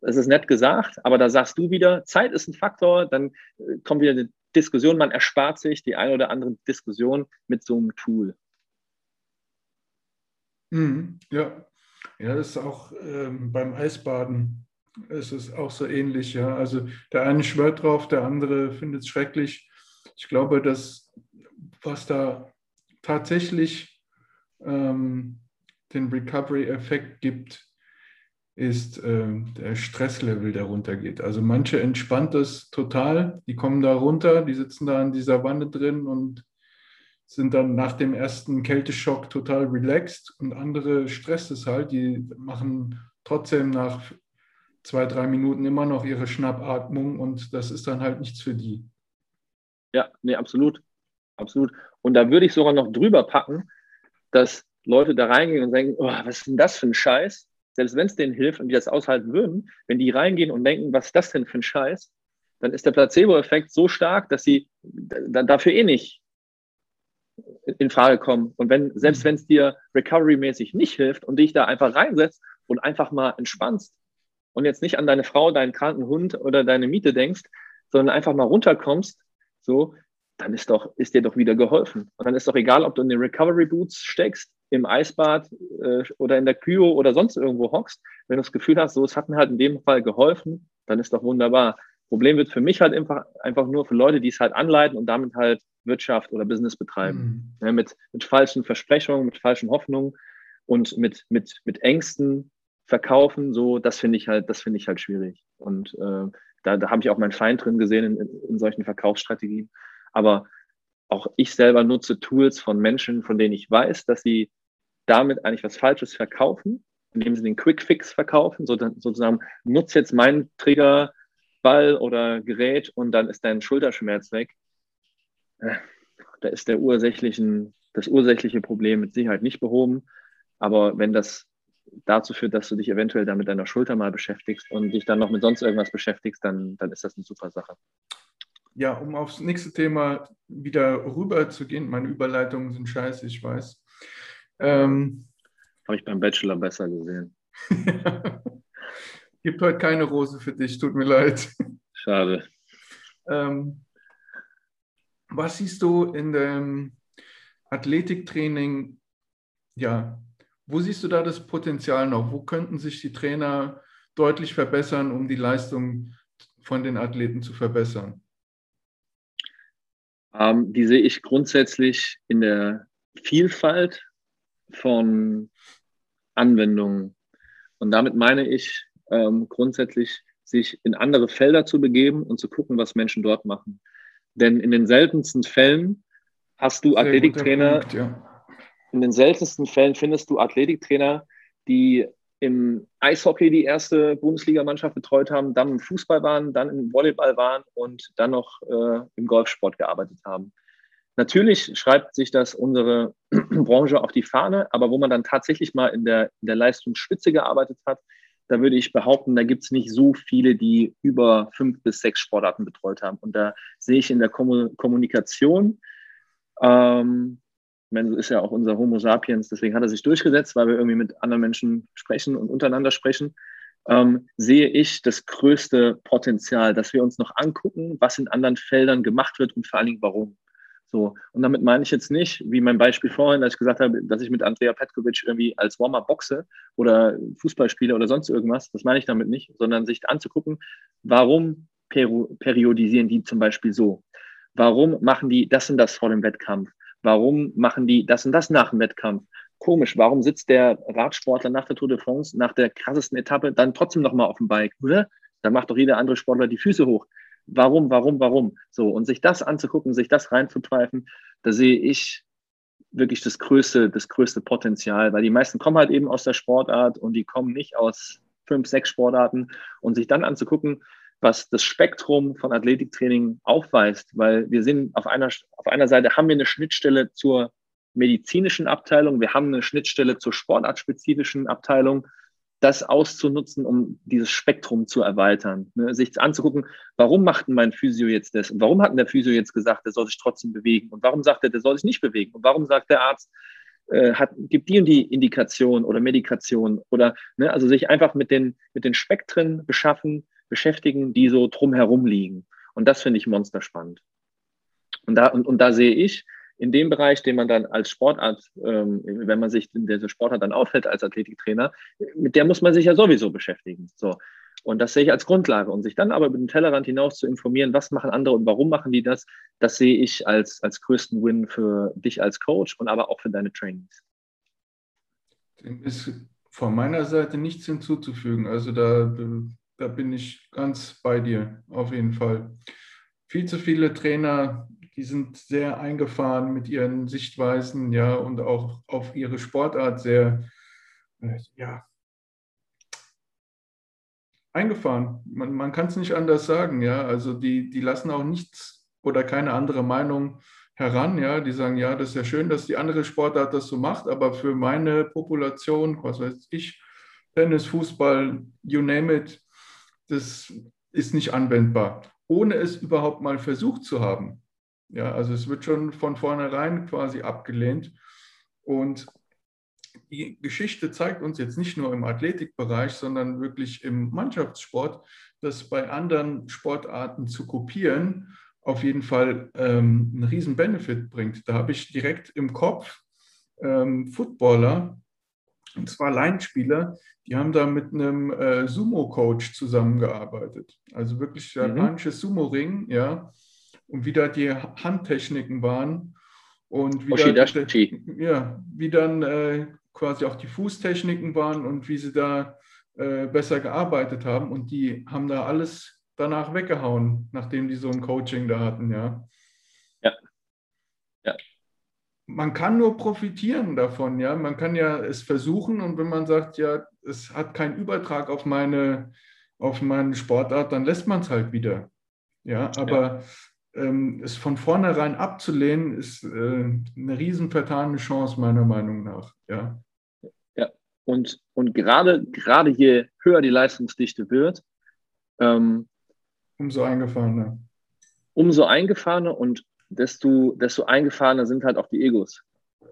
B: Das ist nett gesagt, aber da sagst du wieder, Zeit ist ein Faktor, dann äh, kommt wieder eine Diskussion, man erspart sich die eine oder andere Diskussion mit so einem Tool.
A: Mhm, ja, ja, das ist auch ähm, beim Eisbaden ist es auch so ähnlich. Ja. Also der eine schwört drauf, der andere findet es schrecklich. Ich glaube, dass was da tatsächlich ähm, den Recovery-Effekt gibt, ist ähm, der Stresslevel, der runtergeht. Also manche entspannt es total, die kommen da runter, die sitzen da in dieser Wanne drin und sind dann nach dem ersten Kälteschock total relaxed und andere stresst es halt, die machen trotzdem nach zwei, drei Minuten immer noch ihre Schnappatmung und das ist dann halt nichts für die.
B: Ja, nee, absolut. Absolut. Und da würde ich sogar noch drüber packen, dass Leute da reingehen und denken, oh, was ist denn das für ein Scheiß? selbst wenn es denen hilft und die das aushalten würden, wenn die reingehen und denken, was ist das denn für ein Scheiß, dann ist der Placebo-Effekt so stark, dass sie dafür eh nicht in Frage kommen. Und wenn, selbst mhm. wenn es dir recovery-mäßig nicht hilft und dich da einfach reinsetzt und einfach mal entspannst und jetzt nicht an deine Frau, deinen kranken Hund oder deine Miete denkst, sondern einfach mal runterkommst, so, dann ist doch, ist dir doch wieder geholfen. Und dann ist doch egal, ob du in den Recovery Boots steckst, im Eisbad äh, oder in der Kyo oder sonst irgendwo hockst. Wenn du das Gefühl hast, so, es hat mir halt in dem Fall geholfen, dann ist doch wunderbar. Problem wird für mich halt einfach, einfach nur für Leute, die es halt anleiten und damit halt Wirtschaft oder Business betreiben. Mhm. Ja, mit, mit falschen Versprechungen, mit falschen Hoffnungen und mit, mit, mit Ängsten verkaufen, so, das finde ich halt, das finde ich halt schwierig. Und äh, da, da habe ich auch meinen Feind drin gesehen in, in solchen Verkaufsstrategien. Aber auch ich selber nutze Tools von Menschen, von denen ich weiß, dass sie damit eigentlich was Falsches verkaufen, indem sie den Quick Fix verkaufen, so, sozusagen nutze jetzt meinen Trigger, Ball oder Gerät und dann ist dein Schulterschmerz weg. Äh, da ist der ursächlichen, das ursächliche Problem mit Sicherheit nicht behoben. Aber wenn das dazu führt, dass du dich eventuell dann mit deiner Schulter mal beschäftigst und dich dann noch mit sonst irgendwas beschäftigst, dann, dann ist das eine super Sache.
A: Ja, um aufs nächste Thema wieder rüber zu gehen, meine Überleitungen sind scheiße, ich weiß.
B: Ähm, Habe ich beim Bachelor besser gesehen.
A: Gibt heute keine Rose für dich, tut mir leid.
B: Schade.
A: Ähm, was siehst du in dem Athletiktraining? Ja, wo siehst du da das Potenzial noch? Wo könnten sich die Trainer deutlich verbessern, um die Leistung von den Athleten zu verbessern?
B: Ähm, die sehe ich grundsätzlich in der Vielfalt von Anwendungen. Und damit meine ich ähm, grundsätzlich, sich in andere Felder zu begeben und zu gucken, was Menschen dort machen. Denn in den seltensten Fällen hast du Athletiktrainer, ja. in den seltensten Fällen findest du Athletiktrainer, die im Eishockey die erste Bundesligamannschaft betreut haben, dann im Fußball waren, dann im Volleyball waren und dann noch äh, im Golfsport gearbeitet haben. Natürlich schreibt sich das unsere Branche auf die Fahne, aber wo man dann tatsächlich mal in der, in der Leistungsspitze gearbeitet hat, da würde ich behaupten, da gibt es nicht so viele, die über fünf bis sechs Sportarten betreut haben. Und da sehe ich in der Kommunikation, ähm, meine, ist ja auch unser Homo sapiens, deswegen hat er sich durchgesetzt, weil wir irgendwie mit anderen Menschen sprechen und untereinander sprechen, ähm, sehe ich das größte Potenzial, dass wir uns noch angucken, was in anderen Feldern gemacht wird und vor allen Dingen warum. So, und damit meine ich jetzt nicht, wie mein Beispiel vorhin, als ich gesagt habe, dass ich mit Andrea Petkovic irgendwie als Warmer boxe oder Fußball spiele oder sonst irgendwas. Das meine ich damit nicht, sondern sich anzugucken, warum periodisieren die zum Beispiel so? Warum machen die das und das vor dem Wettkampf? Warum machen die das und das nach dem Wettkampf? Komisch, warum sitzt der Radsportler nach der Tour de France, nach der krassesten Etappe, dann trotzdem nochmal auf dem Bike, oder? Da macht doch jeder andere Sportler die Füße hoch warum, warum, warum? So, und sich das anzugucken, sich das reinzupfeifen, da sehe ich wirklich das größte, das größte Potenzial, weil die meisten kommen halt eben aus der Sportart und die kommen nicht aus fünf, sechs Sportarten und sich dann anzugucken, was das Spektrum von Athletiktraining aufweist, weil wir sind auf einer, auf einer Seite haben wir eine Schnittstelle zur medizinischen Abteilung, wir haben eine Schnittstelle zur sportartspezifischen Abteilung das auszunutzen, um dieses Spektrum zu erweitern. Ne? Sich anzugucken, warum macht denn mein Physio jetzt das? Und warum hat denn der Physio jetzt gesagt, der soll sich trotzdem bewegen? Und warum sagt er, der soll sich nicht bewegen? Und warum sagt der Arzt, äh, hat, gibt die und die Indikation oder Medikation? Oder ne, also sich einfach mit den, mit den Spektren beschaffen, beschäftigen, die so drumherum liegen. Und das finde ich monsterspannend. Und da, und, und da sehe ich, in dem Bereich, den man dann als Sportart, ähm, wenn man sich in dieser Sportart dann aufhält als Athletiktrainer, mit der muss man sich ja sowieso beschäftigen. So. Und das sehe ich als Grundlage. Und sich dann aber über den Tellerrand hinaus zu informieren, was machen andere und warum machen die das, das sehe ich als, als größten Win für dich als Coach und aber auch für deine Trainings.
A: Dem ist von meiner Seite nichts hinzuzufügen. Also da, da bin ich ganz bei dir, auf jeden Fall. Viel zu viele Trainer die sind sehr eingefahren mit ihren Sichtweisen, ja, und auch auf ihre Sportart sehr, äh, ja, eingefahren. Man, man kann es nicht anders sagen, ja. Also die, die lassen auch nichts oder keine andere Meinung heran, ja. Die sagen, ja, das ist ja schön, dass die andere Sportart das so macht, aber für meine Population, was weiß ich, Tennis, Fußball, you name it, das ist nicht anwendbar, ohne es überhaupt mal versucht zu haben. Ja, also es wird schon von vornherein quasi abgelehnt. Und die Geschichte zeigt uns jetzt nicht nur im Athletikbereich, sondern wirklich im Mannschaftssport, dass bei anderen Sportarten zu kopieren auf jeden Fall ähm, einen riesen Benefit bringt. Da habe ich direkt im Kopf ähm, Footballer, und zwar Laienspieler, die haben da mit einem äh, Sumo-Coach zusammengearbeitet. Also wirklich mhm. japanisches mhm. Sumo-Ring, ja. Und wie da die Handtechniken waren und wie, da, ja, wie dann äh, quasi auch die Fußtechniken waren und wie sie da äh, besser gearbeitet haben. Und die haben da alles danach weggehauen, nachdem die so ein Coaching da hatten, ja.
B: Ja. Ja.
A: Man kann nur profitieren davon, ja. Man kann ja es versuchen und wenn man sagt, ja, es hat keinen Übertrag auf meine, auf meine Sportart, dann lässt man es halt wieder. Ja, aber ja. Ähm, es von vornherein abzulehnen, ist äh, eine riesen vertane Chance, meiner Meinung nach. Ja.
B: Und, und gerade, gerade je höher die Leistungsdichte wird, ähm,
A: umso eingefahrener.
B: Umso eingefahrener und desto, desto eingefahrener sind halt auch die Egos.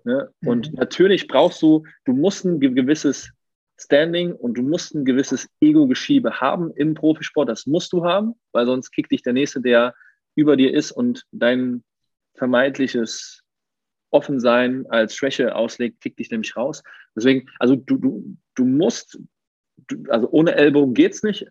B: Ne? Mhm. Und natürlich brauchst du, du musst ein gewisses Standing und du musst ein gewisses Ego-Geschiebe haben im Profisport. Das musst du haben, weil sonst kickt dich der Nächste, der über dir ist und dein vermeintliches offen sein als Schwäche auslegt, kickt dich nämlich raus. Deswegen, also du, du, du musst, du, also ohne Ellbogen geht's nicht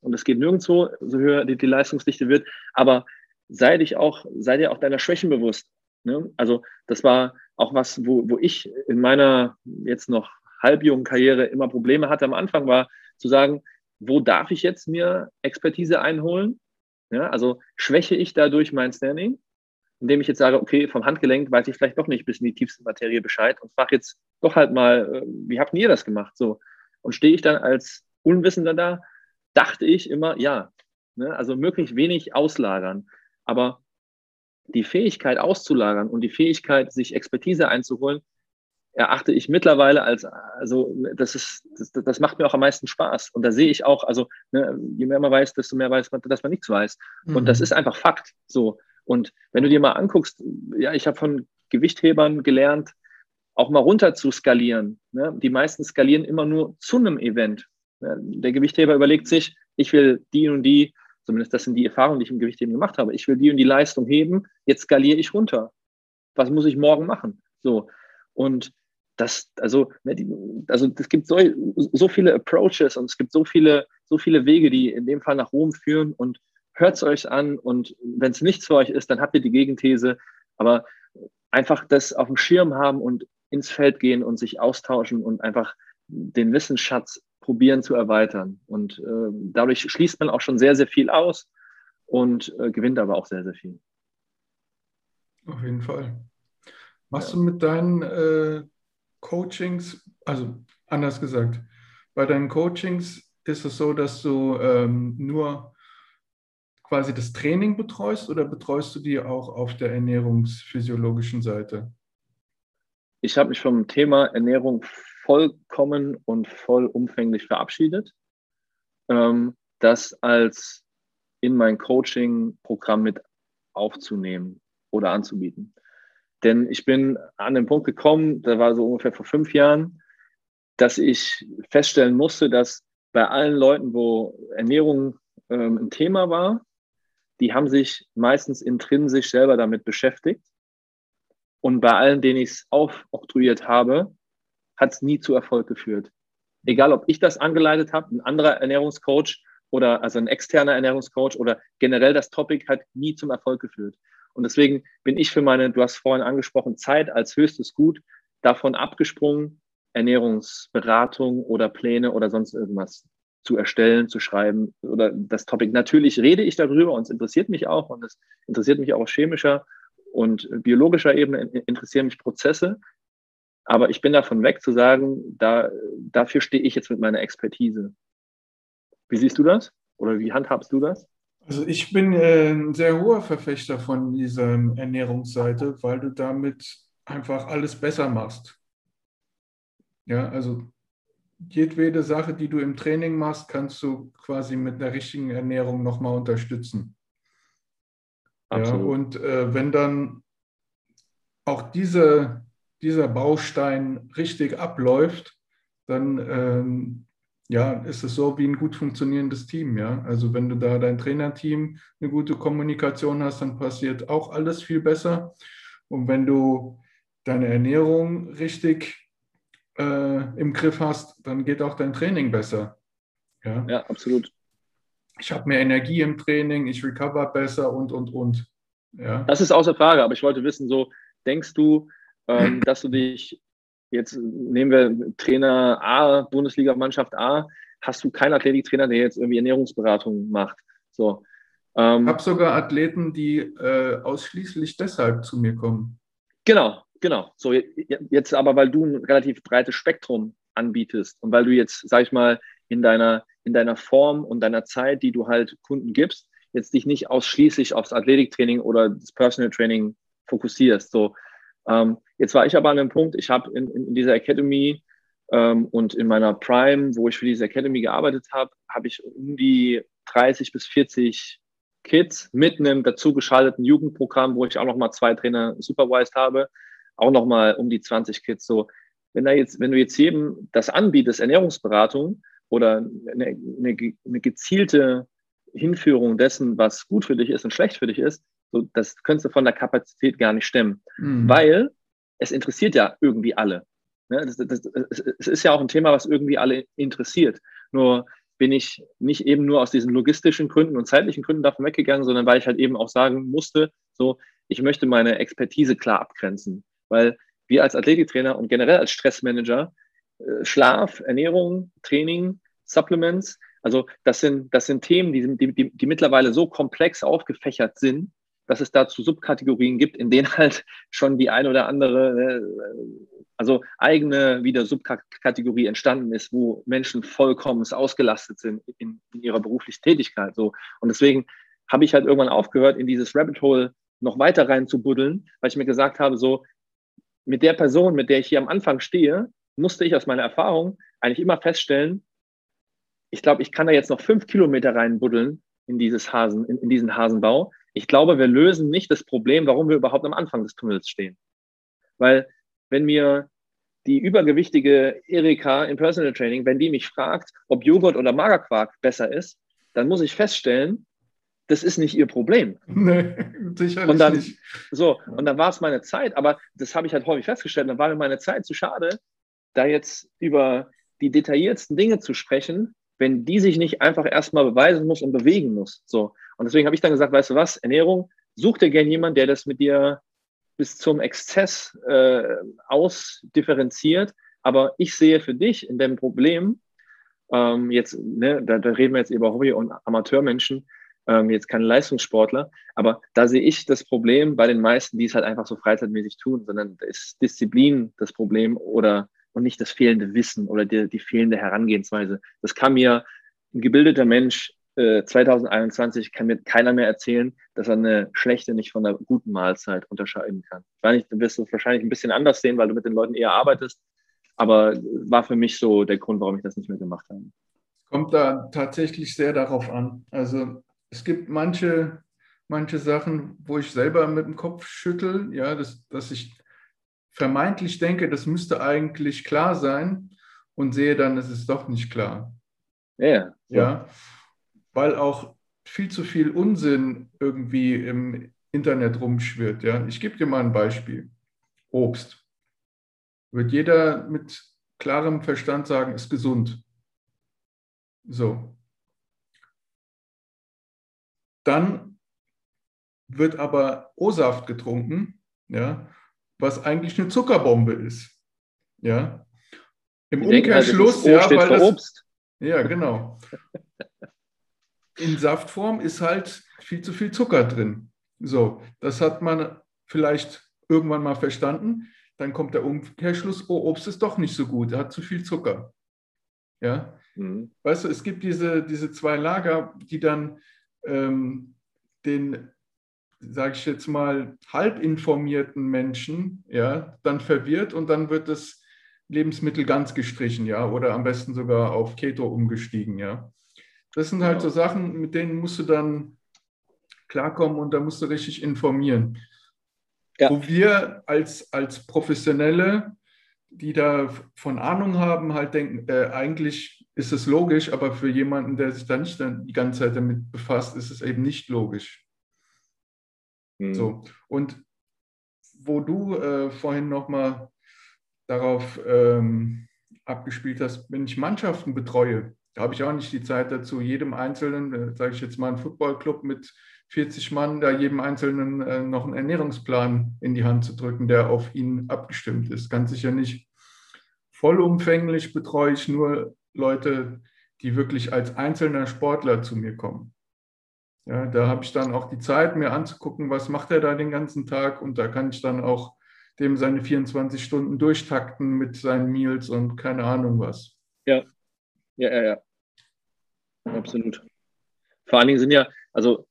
B: und es geht nirgendwo, so höher die, die Leistungsdichte wird, aber sei dich auch, sei dir auch deiner Schwächen bewusst. Ne? Also das war auch was, wo, wo ich in meiner jetzt noch halbjungen Karriere immer Probleme hatte am Anfang, war zu sagen, wo darf ich jetzt mir Expertise einholen? Ja, also schwäche ich dadurch mein Standing indem ich jetzt sage, okay, vom Handgelenk weiß ich vielleicht doch nicht bis in die tiefste Materie Bescheid und frage jetzt doch halt mal, äh, wie habt ihr das gemacht? So. Und stehe ich dann als Unwissender da, dachte ich immer, ja. Ne? Also möglichst wenig auslagern. Aber die Fähigkeit auszulagern und die Fähigkeit, sich Expertise einzuholen, erachte ich mittlerweile als, also das ist, das, das macht mir auch am meisten Spaß. Und da sehe ich auch, also ne, je mehr man weiß, desto mehr weiß man, dass man nichts weiß. Mhm. Und das ist einfach Fakt. So. Und wenn du dir mal anguckst, ja, ich habe von Gewichthebern gelernt, auch mal runter zu skalieren. Ne? Die meisten skalieren immer nur zu einem Event. Ne? Der Gewichtheber überlegt sich, ich will die und die, zumindest das sind die Erfahrungen, die ich im Gewichtheben gemacht habe, ich will die und die Leistung heben, jetzt skaliere ich runter. Was muss ich morgen machen? So. Und das, also, ne, also es gibt so, so viele Approaches und es gibt so viele, so viele Wege, die in dem Fall nach Rom führen und hört es euch an und wenn es nichts für euch ist, dann habt ihr die Gegenthese. Aber einfach das auf dem Schirm haben und ins Feld gehen und sich austauschen und einfach den Wissensschatz probieren zu erweitern. Und äh, dadurch schließt man auch schon sehr, sehr viel aus und äh, gewinnt aber auch sehr, sehr viel.
A: Auf jeden Fall. Machst ja. du mit deinen äh, Coachings, also anders gesagt, bei deinen Coachings ist es so, dass du ähm, nur quasi das Training betreust oder betreust du die auch auf der ernährungsphysiologischen Seite?
B: Ich habe mich vom Thema Ernährung vollkommen und vollumfänglich verabschiedet. Ähm, das als in mein Coaching-Programm mit aufzunehmen oder anzubieten. Denn ich bin an den Punkt gekommen, da war so ungefähr vor fünf Jahren, dass ich feststellen musste, dass bei allen Leuten, wo Ernährung ähm, ein Thema war, die haben sich meistens intrinsisch selber damit beschäftigt. Und bei allen, denen ich es aufoktroyiert habe, hat es nie zu Erfolg geführt. Egal, ob ich das angeleitet habe, ein anderer Ernährungscoach oder also ein externer Ernährungscoach oder generell das Topic hat nie zum Erfolg geführt. Und deswegen bin ich für meine, du hast vorhin angesprochen, Zeit als höchstes Gut davon abgesprungen, Ernährungsberatung oder Pläne oder sonst irgendwas zu erstellen, zu schreiben oder das Topic. Natürlich rede ich darüber und es interessiert mich auch und es interessiert mich auch auf chemischer und biologischer Ebene interessieren mich Prozesse. Aber ich bin davon weg zu sagen, da, dafür stehe ich jetzt mit meiner Expertise. Wie siehst du das? Oder wie handhabst du das?
A: Also ich bin äh, ein sehr hoher Verfechter von dieser Ernährungsseite, weil du damit einfach alles besser machst. Ja, also jedwede Sache, die du im Training machst, kannst du quasi mit der richtigen Ernährung nochmal unterstützen. Ja, und äh, wenn dann auch diese, dieser Baustein richtig abläuft, dann ähm, ja, ist es so wie ein gut funktionierendes Team. Ja? Also wenn du da dein Trainerteam eine gute Kommunikation hast, dann passiert auch alles viel besser. Und wenn du deine Ernährung richtig äh, im Griff hast, dann geht auch dein Training besser.
B: Ja, ja absolut.
A: Ich habe mehr Energie im Training, ich recover besser und, und, und.
B: Ja. Das ist außer Frage, aber ich wollte wissen, so denkst du, ähm, dass du dich, jetzt nehmen wir Trainer A, Bundesliga-Mannschaft A, hast du keinen Athletiktrainer, der jetzt irgendwie Ernährungsberatung macht. So.
A: Ähm, ich habe sogar Athleten, die äh, ausschließlich deshalb zu mir kommen.
B: Genau, genau. So, jetzt aber, weil du ein relativ breites Spektrum anbietest und weil du jetzt, sag ich mal, in deiner, in deiner Form und deiner Zeit, die du halt Kunden gibst, jetzt dich nicht ausschließlich aufs Athletiktraining oder das Personal Training fokussierst. So, ähm, jetzt war ich aber an einem Punkt, ich habe in, in, dieser Academy ähm, und in meiner Prime, wo ich für diese Academy gearbeitet habe, habe ich um die 30 bis 40 Kids mit einem dazugeschalteten Jugendprogramm, wo ich auch noch mal zwei Trainer supervised habe, auch noch mal um die 20 Kids. So, wenn da jetzt, wenn du jetzt jedem das anbietest, Ernährungsberatung oder eine, eine, eine gezielte Hinführung dessen, was gut für dich ist und schlecht für dich ist, so, das könntest du von der Kapazität gar nicht stemmen, mhm. weil es interessiert ja irgendwie alle. Ne? Das, das, das, es ist ja auch ein Thema, was irgendwie alle interessiert. Nur bin ich nicht eben nur aus diesen logistischen Gründen und zeitlichen Gründen davon weggegangen, sondern weil ich halt eben auch sagen musste, so, ich möchte meine Expertise klar abgrenzen. Weil wir als Athletiktrainer und generell als Stressmanager, äh, Schlaf, Ernährung, Training, Supplements, also das sind, das sind Themen, die, die, die mittlerweile so komplex aufgefächert sind, dass es dazu Subkategorien gibt, in denen halt schon die ein oder andere, äh, also eigene wieder Subkategorie entstanden ist, wo Menschen vollkommen ausgelastet sind in, in ihrer beruflichen Tätigkeit. So. Und deswegen habe ich halt irgendwann aufgehört, in dieses Rabbit Hole noch weiter rein zu buddeln, weil ich mir gesagt habe, so mit der Person, mit der ich hier am Anfang stehe, musste ich aus meiner Erfahrung eigentlich immer feststellen, ich glaube, ich kann da jetzt noch fünf Kilometer reinbuddeln in dieses Hasen, in, in diesen Hasenbau ich glaube, wir lösen nicht das Problem, warum wir überhaupt am Anfang des Tunnels stehen. Weil wenn mir die übergewichtige Erika im Personal Training, wenn die mich fragt, ob Joghurt oder Magerquark besser ist, dann muss ich feststellen, das ist nicht ihr Problem. Nee, sicherlich und dann, nicht. So, und dann war es meine Zeit, aber das habe ich halt häufig festgestellt, dann war mir meine Zeit zu schade, da jetzt über die detailliertsten Dinge zu sprechen, wenn die sich nicht einfach erstmal beweisen muss und bewegen muss. So. Und deswegen habe ich dann gesagt, weißt du was, Ernährung, such dir gerne jemanden, der das mit dir bis zum Exzess äh, ausdifferenziert. Aber ich sehe für dich in dem Problem, ähm, jetzt, ne, da, da, reden wir jetzt über Hobby- und Amateurmenschen, ähm, jetzt keine Leistungssportler, aber da sehe ich das Problem bei den meisten, die es halt einfach so freizeitmäßig tun, sondern da ist Disziplin das Problem oder und nicht das fehlende Wissen oder die, die fehlende Herangehensweise. Das kann mir ein gebildeter Mensch äh, 2021 kann mir keiner mehr erzählen, dass er eine schlechte nicht von einer guten Mahlzeit unterscheiden kann. Ich weiß nicht, du wirst es wahrscheinlich ein bisschen anders sehen, weil du mit den Leuten eher arbeitest, aber war für mich so der Grund, warum ich das nicht mehr gemacht habe.
A: Kommt da tatsächlich sehr darauf an. Also es gibt manche, manche Sachen, wo ich selber mit dem Kopf schüttel, ja, dass, dass ich vermeintlich denke, das müsste eigentlich klar sein und sehe dann, es ist doch nicht klar. Ja. Ja. Weil auch viel zu viel Unsinn irgendwie im Internet rumschwirrt. Ja. Ich gebe dir mal ein Beispiel. Obst. Wird jeder mit klarem Verstand sagen, ist gesund. So. Dann wird aber O-Saft getrunken, ja, was eigentlich eine Zuckerbombe ist. Ja. Im ich Umkehrschluss, denke, ja, weil das, Obst. Ja, genau. In Saftform ist halt viel zu viel Zucker drin. So, das hat man vielleicht irgendwann mal verstanden. Dann kommt der Umkehrschluss, oh, Obst ist doch nicht so gut, er hat zu viel Zucker. Ja. Mhm. Weißt du, es gibt diese, diese zwei Lager, die dann ähm, den sage ich jetzt mal, halbinformierten Menschen, ja, dann verwirrt und dann wird es Lebensmittel ganz gestrichen, ja, oder am besten sogar auf Keto umgestiegen, ja. Das sind halt ja. so Sachen, mit denen musst du dann klarkommen und da musst du richtig informieren. Ja. Wo wir als, als Professionelle, die da von Ahnung haben, halt denken, äh, eigentlich ist es logisch, aber für jemanden, der sich da nicht die ganze Zeit damit befasst, ist es eben nicht logisch. Mhm. So. Und wo du äh, vorhin nochmal darauf ähm, abgespielt hast, wenn ich Mannschaften betreue, da habe ich auch nicht die Zeit dazu, jedem Einzelnen, äh, sage ich jetzt mal, einen Footballclub mit 40 Mann, da jedem Einzelnen äh, noch einen Ernährungsplan in die Hand zu drücken, der auf ihn abgestimmt ist. Ganz sicher nicht. Vollumfänglich betreue ich nur Leute, die wirklich als einzelner Sportler zu mir kommen. Ja, da habe ich dann auch die Zeit, mir anzugucken, was macht er da den ganzen Tag und da kann ich dann auch dem seine 24 Stunden durchtakten mit seinen Meals und keine Ahnung was.
B: Ja, ja, ja, ja. Absolut. Vor allen Dingen sind ja, also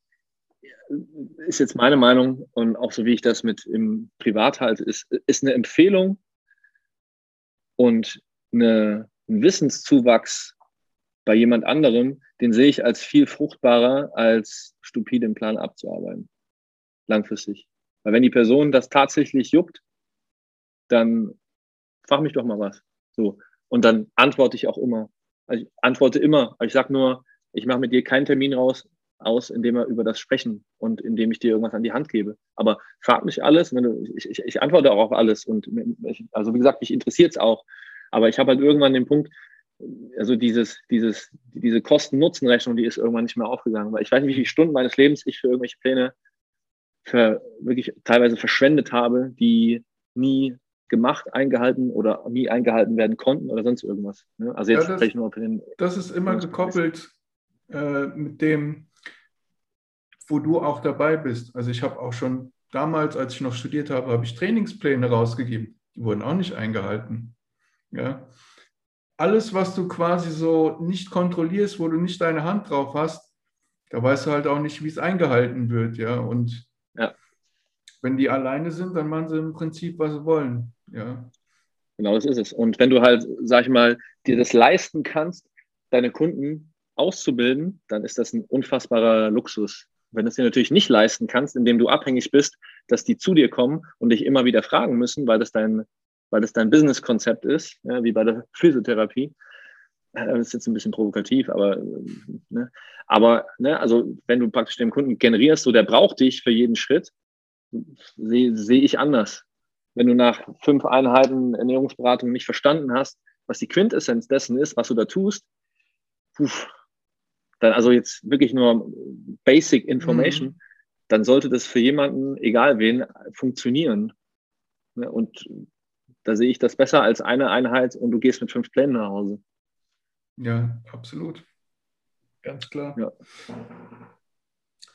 B: ist jetzt meine Meinung und auch so wie ich das mit im Privat halte, ist, ist eine Empfehlung und eine, ein Wissenszuwachs bei jemand anderem, den sehe ich als viel fruchtbarer, als stupide im Plan abzuarbeiten. Langfristig. Weil wenn die Person das tatsächlich juckt, dann frag mich doch mal was. So. Und dann antworte ich auch immer. Also ich antworte immer. Ich sage nur, ich mache mit dir keinen Termin raus, aus, indem wir über das sprechen und indem ich dir irgendwas an die Hand gebe. Aber frag mich alles, du, ich, ich, ich antworte auch auf alles. Und also wie gesagt, mich interessiert es auch. Aber ich habe halt irgendwann den Punkt, also dieses, dieses, diese Kosten-Nutzen-Rechnung, die ist irgendwann nicht mehr aufgegangen. Weil ich weiß nicht, wie viele Stunden meines Lebens ich für irgendwelche Pläne für wirklich teilweise verschwendet habe, die nie gemacht, eingehalten oder nie eingehalten werden konnten oder sonst irgendwas. Ne? Also jetzt
A: ja, das, nur für den. Das ist immer gekoppelt äh, mit dem, wo du auch dabei bist. Also ich habe auch schon damals, als ich noch studiert habe, habe ich Trainingspläne rausgegeben. Die wurden auch nicht eingehalten. Ja. Alles, was du quasi so nicht kontrollierst, wo du nicht deine Hand drauf hast, da weißt du halt auch nicht, wie es eingehalten wird. Ja. Und ja. wenn die alleine sind, dann machen sie im Prinzip, was sie wollen. Ja.
B: Genau, das ist es. Und wenn du halt, sag ich mal, dir das leisten kannst, deine Kunden auszubilden, dann ist das ein unfassbarer Luxus. Wenn du es dir natürlich nicht leisten kannst, indem du abhängig bist, dass die zu dir kommen und dich immer wieder fragen müssen, weil das dein, weil das dein Businesskonzept ist, ja, wie bei der Physiotherapie. Das ist jetzt ein bisschen provokativ, aber, ne, aber ne, also wenn du praktisch den Kunden generierst, so der braucht dich für jeden Schritt, sehe seh ich anders wenn du nach fünf Einheiten Ernährungsberatung nicht verstanden hast, was die Quintessenz dessen ist, was du da tust, puf, dann also jetzt wirklich nur Basic Information, mhm. dann sollte das für jemanden, egal wen, funktionieren. Ne, und da sehe ich das besser als eine Einheit und du gehst mit fünf Plänen nach Hause.
A: Ja, absolut. Ganz klar. Ja,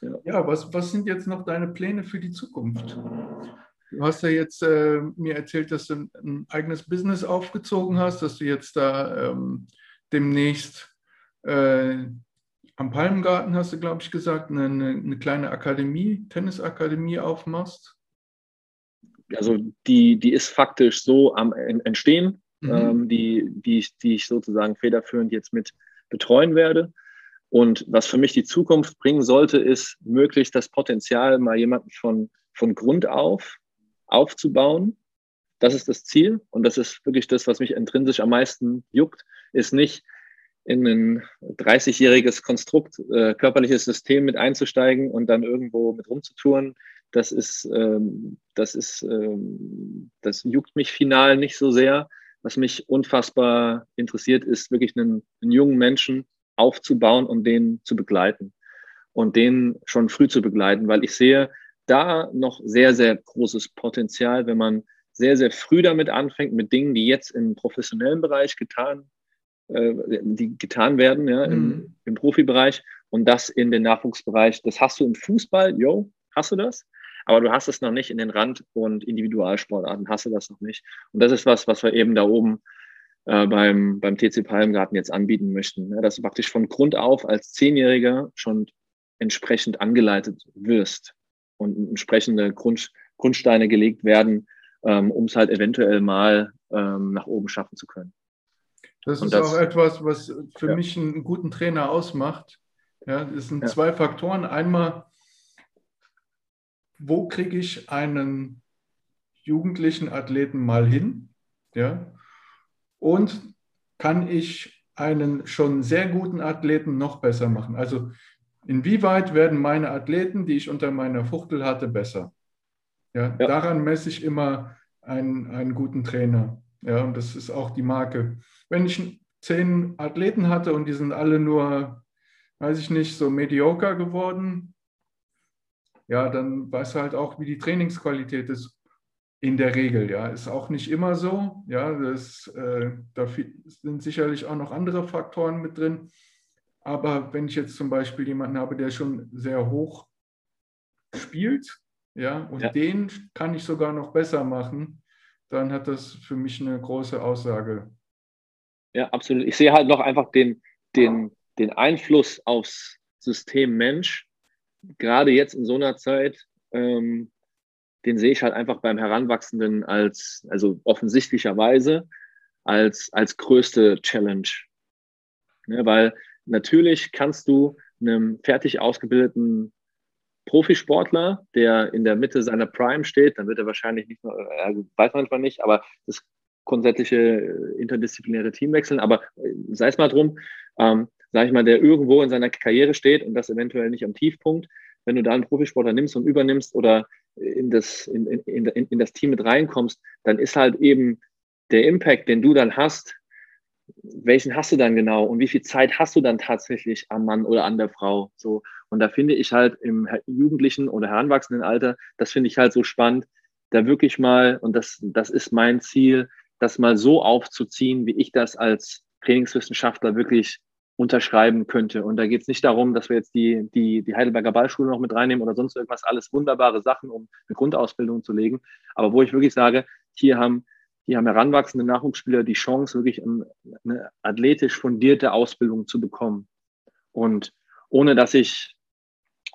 A: ja. ja was, was sind jetzt noch deine Pläne für die Zukunft? Du hast ja jetzt äh, mir erzählt, dass du ein, ein, eigenes Business aufgezogen hast, dass du jetzt da ähm, demnächst äh, am Palmgarten, hast du, glaube ich, gesagt, eine, eine kleine Akademie, Tennisakademie aufmachst.
B: Also die, die ist faktisch so am Entstehen, mhm. ähm, die, die, ich, die ich sozusagen federführend jetzt mit betreuen werde. Und was für mich die Zukunft bringen sollte, ist möglichst das Potenzial, mal jemanden von, von Grund auf aufzubauen. Das ist das Ziel und das ist wirklich das, was mich intrinsisch am meisten juckt, ist nicht in ein 30-jähriges Konstrukt, äh, körperliches System mit einzusteigen und dann irgendwo mit rumzutouren. Das ist, ähm, das ist, ähm, das juckt mich final nicht so sehr. Was mich unfassbar interessiert, ist wirklich einen, einen jungen Menschen aufzubauen und den zu begleiten und den schon früh zu begleiten, weil ich sehe, da noch sehr, sehr großes Potenzial, wenn man sehr, sehr früh damit anfängt, mit Dingen, die jetzt im professionellen Bereich getan, äh, die getan werden, ja, im, mhm. im Profibereich und das in den Nachwuchsbereich. Das hast du im Fußball, yo, hast du das? Aber du hast es noch nicht in den Rand- und Individualsportarten, hast du das noch nicht. Und das ist was, was wir eben da oben äh, beim, beim TC Palmgarten jetzt anbieten möchten. Ja, dass du praktisch von Grund auf als Zehnjähriger schon entsprechend angeleitet wirst und entsprechende Grund, Grundsteine gelegt werden, ähm, um es halt eventuell mal ähm, nach oben schaffen zu können.
A: Das ist das, auch etwas, was für ja. mich einen guten Trainer ausmacht. Ja, das sind ja. zwei Faktoren. Einmal, wo kriege ich einen jugendlichen Athleten mal hin? Ja? Und kann ich einen schon sehr guten Athleten noch besser machen? Also inwieweit werden meine Athleten, die ich unter meiner Fuchtel hatte, besser? Ja, ja. Daran messe ich immer einen, einen guten Trainer. Ja, und das ist auch die Marke. Wenn ich zehn Athleten hatte und die sind alle nur, weiß ich nicht, so mediocre geworden, ja, dann weißt du halt auch, wie die Trainingsqualität ist. In der Regel, ja, ist auch nicht immer so. Ja, das, äh, da sind sicherlich auch noch andere Faktoren mit drin. Aber wenn ich jetzt zum Beispiel jemanden habe, der schon sehr hoch spielt, ja, und ja. den kann ich sogar noch besser machen, dann hat das für mich eine große Aussage.
B: Ja, absolut. Ich sehe halt noch einfach den, den, den Einfluss aufs System Mensch, gerade jetzt in so einer Zeit, ähm, den sehe ich halt einfach beim Heranwachsenden als, also offensichtlicherweise, als, als größte Challenge. Ja, weil natürlich kannst du einem fertig ausgebildeten Profisportler, der in der Mitte seiner Prime steht, dann wird er wahrscheinlich nicht äh, weiß man manchmal nicht, aber das grundsätzliche äh, interdisziplinäre Team wechseln. Aber äh, sei es mal drum, ähm, sage ich mal, der irgendwo in seiner Karriere steht und das eventuell nicht am Tiefpunkt, wenn du da einen Profisportler nimmst und übernimmst oder in das, in, in, in, in das Team mit reinkommst, dann ist halt eben der Impact, den du dann hast, welchen hast du dann genau und wie viel Zeit hast du dann tatsächlich am Mann oder an der Frau? So. Und da finde ich halt im jugendlichen oder heranwachsenden Alter, das finde ich halt so spannend, da wirklich mal, und das, das ist mein Ziel, das mal so aufzuziehen, wie ich das als Trainingswissenschaftler wirklich unterschreiben könnte. Und da geht es nicht darum, dass wir jetzt die, die, die Heidelberger Ballschule noch mit reinnehmen oder sonst irgendwas, alles wunderbare Sachen, um eine Grundausbildung zu legen. Aber wo ich wirklich sage, hier haben, hier haben heranwachsende Nachwuchsspieler die Chance, wirklich eine athletisch fundierte Ausbildung zu bekommen. Und ohne dass ich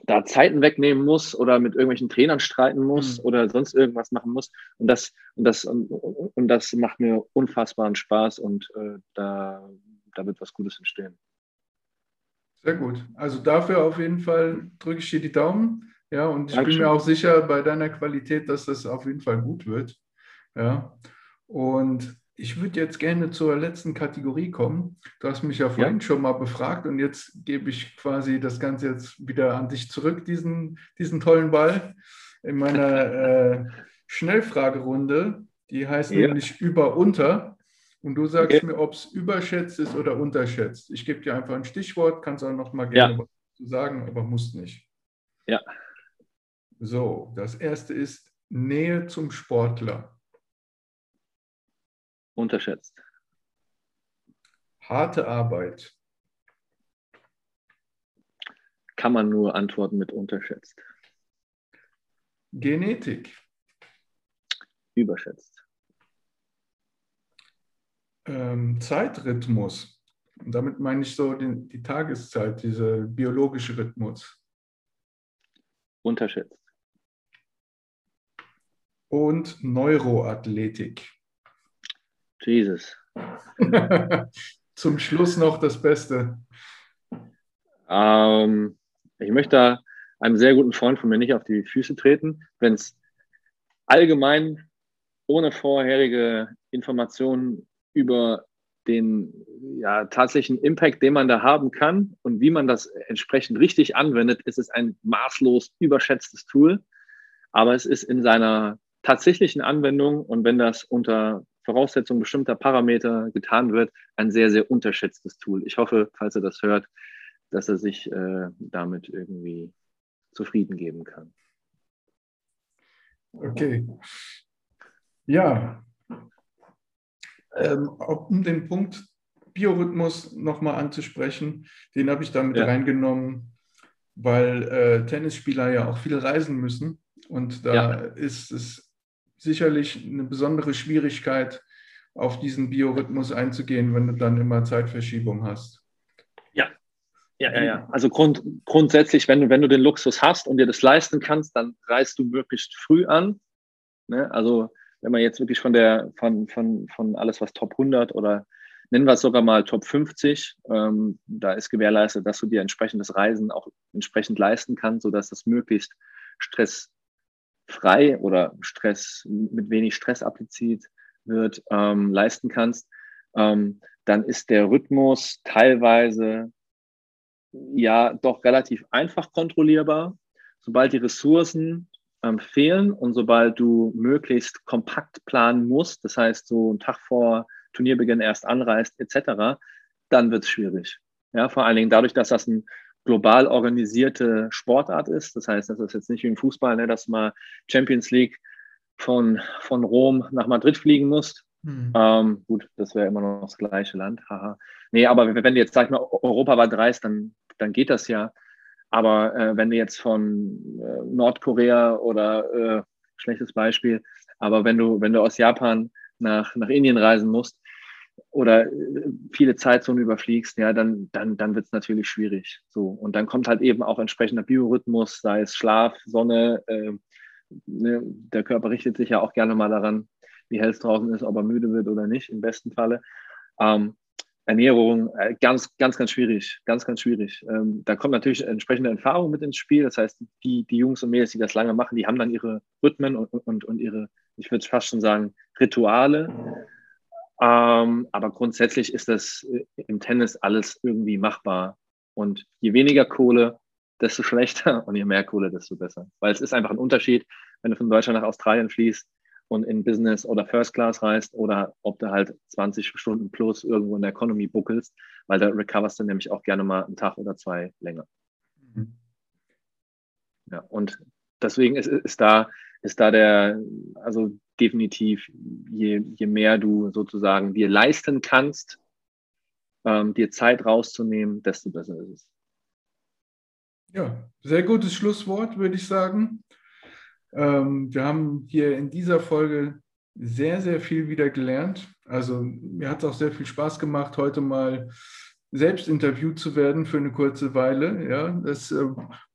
B: da Zeiten wegnehmen muss oder mit irgendwelchen Trainern streiten muss mhm. oder sonst irgendwas machen muss. Und das, und das, und, und das macht mir unfassbaren Spaß und äh, da, da wird was Gutes entstehen.
A: Sehr gut. Also dafür auf jeden Fall drücke ich dir die Daumen. Ja, und ich Dankeschön. bin mir auch sicher bei deiner Qualität, dass das auf jeden Fall gut wird. Ja. Und ich würde jetzt gerne zur letzten Kategorie kommen. Du hast mich ja vorhin ja. schon mal befragt und jetzt gebe ich quasi das Ganze jetzt wieder an dich zurück, diesen, diesen tollen Ball. In meiner äh, Schnellfragerunde, die heißt ja. nämlich über-unter. Und du sagst okay. mir, ob es überschätzt ist oder unterschätzt. Ich gebe dir einfach ein Stichwort, kannst auch noch mal gerne ja. was sagen, aber musst nicht.
B: Ja.
A: So, das erste ist Nähe zum Sportler.
B: Unterschätzt.
A: Harte Arbeit.
B: Kann man nur antworten mit unterschätzt.
A: Genetik.
B: Überschätzt
A: ähm, Zeitrhythmus. Und damit meine ich so den, die Tageszeit, dieser biologische Rhythmus.
B: Unterschätzt.
A: Und Neuroathletik.
B: Jesus.
A: Zum Schluss noch das Beste.
B: Ähm, ich möchte einem sehr guten Freund von mir nicht auf die Füße treten, wenn es allgemein ohne vorherige Informationen über den ja, tatsächlichen Impact, den man da haben kann und wie man das entsprechend richtig anwendet, ist es ein maßlos überschätztes Tool. Aber es ist in seiner tatsächlichen Anwendung und wenn das unter Voraussetzung bestimmter Parameter getan wird, ein sehr, sehr unterschätztes Tool. Ich hoffe, falls er das hört, dass er sich äh, damit irgendwie zufrieden geben kann.
A: Okay. Ja, ähm, um den Punkt Biorhythmus nochmal anzusprechen, den habe ich damit ja. reingenommen, weil äh, Tennisspieler ja auch viel reisen müssen. Und da ja. ist es sicherlich eine besondere Schwierigkeit, auf diesen Biorhythmus einzugehen, wenn du dann immer Zeitverschiebung hast.
B: Ja, ja, ja, ja. Also grund, grundsätzlich, wenn du, wenn du den Luxus hast und dir das leisten kannst, dann reist du möglichst früh an. Ne? Also wenn man jetzt wirklich von der, von, von, von alles, was Top 100 oder nennen wir es sogar mal Top 50, ähm, da ist gewährleistet, dass du dir entsprechendes Reisen auch entsprechend leisten kannst, sodass das möglichst stressfrei oder Stress mit wenig Stress appliziert wird, ähm, leisten kannst. Ähm, dann ist der Rhythmus teilweise ja doch relativ einfach kontrollierbar. Sobald die Ressourcen ähm, fehlen und sobald du möglichst kompakt planen musst, das heißt so einen Tag vor Turnierbeginn erst anreist etc., dann wird es schwierig. Ja, vor allen Dingen dadurch, dass das ein global organisierte Sportart ist. Das heißt, das ist jetzt nicht wie im Fußball, ne, dass man Champions League von, von Rom nach Madrid fliegen muss. Mhm. Ähm, gut, das wäre immer noch das gleiche Land. Haha. Nee, aber wenn du jetzt, sag ich mal, europaweit reist, dann, dann geht das ja. Aber äh, wenn du jetzt von äh, Nordkorea oder äh, schlechtes Beispiel, aber wenn du, wenn du aus Japan nach, nach Indien reisen musst oder äh, viele Zeitzonen überfliegst, ja, dann, dann, dann wird es natürlich schwierig. So. Und dann kommt halt eben auch entsprechender Biorhythmus, sei es Schlaf, Sonne, äh, ne, der Körper richtet sich ja auch gerne mal daran, wie hell es draußen ist, ob er müde wird oder nicht, im besten Falle. Ähm, Ernährung, äh, ganz, ganz, ganz schwierig, ganz, ganz schwierig. Ähm, da kommt natürlich entsprechende Erfahrung mit ins Spiel. Das heißt, die, die Jungs und Mädels, die das lange machen, die haben dann ihre Rhythmen und, und, und ihre, ich würde fast schon sagen, Rituale. Ähm, aber grundsätzlich ist das äh, im Tennis alles irgendwie machbar. Und je weniger Kohle, desto schlechter und je mehr Kohle, desto besser. Weil es ist einfach ein Unterschied, wenn du von Deutschland nach Australien fließt, und in Business oder First Class reist oder ob du halt 20 Stunden plus irgendwo in der Economy buckelst, weil da recoverst du nämlich auch gerne mal einen Tag oder zwei länger. Mhm. Ja, und deswegen ist, ist, da, ist da der, also definitiv, je, je mehr du sozusagen dir leisten kannst, ähm, dir Zeit rauszunehmen, desto besser ist es.
A: Ja, sehr gutes Schlusswort, würde ich sagen. Ähm, wir haben hier in dieser Folge sehr, sehr viel wieder gelernt. Also mir hat es auch sehr viel Spaß gemacht, heute mal selbst interviewt zu werden für eine kurze Weile. Ja, das äh,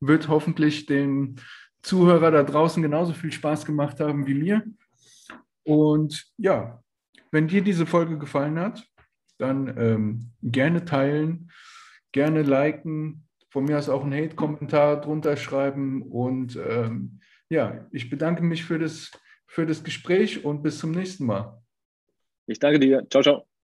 A: wird hoffentlich den Zuhörer da draußen genauso viel Spaß gemacht haben wie mir. Und ja, wenn dir diese Folge gefallen hat, dann ähm, gerne teilen, gerne liken, von mir aus auch einen Hate-Kommentar drunter schreiben und ähm, ja, ich bedanke mich für das, für das Gespräch und bis zum nächsten Mal.
B: Ich danke dir. Ciao, ciao.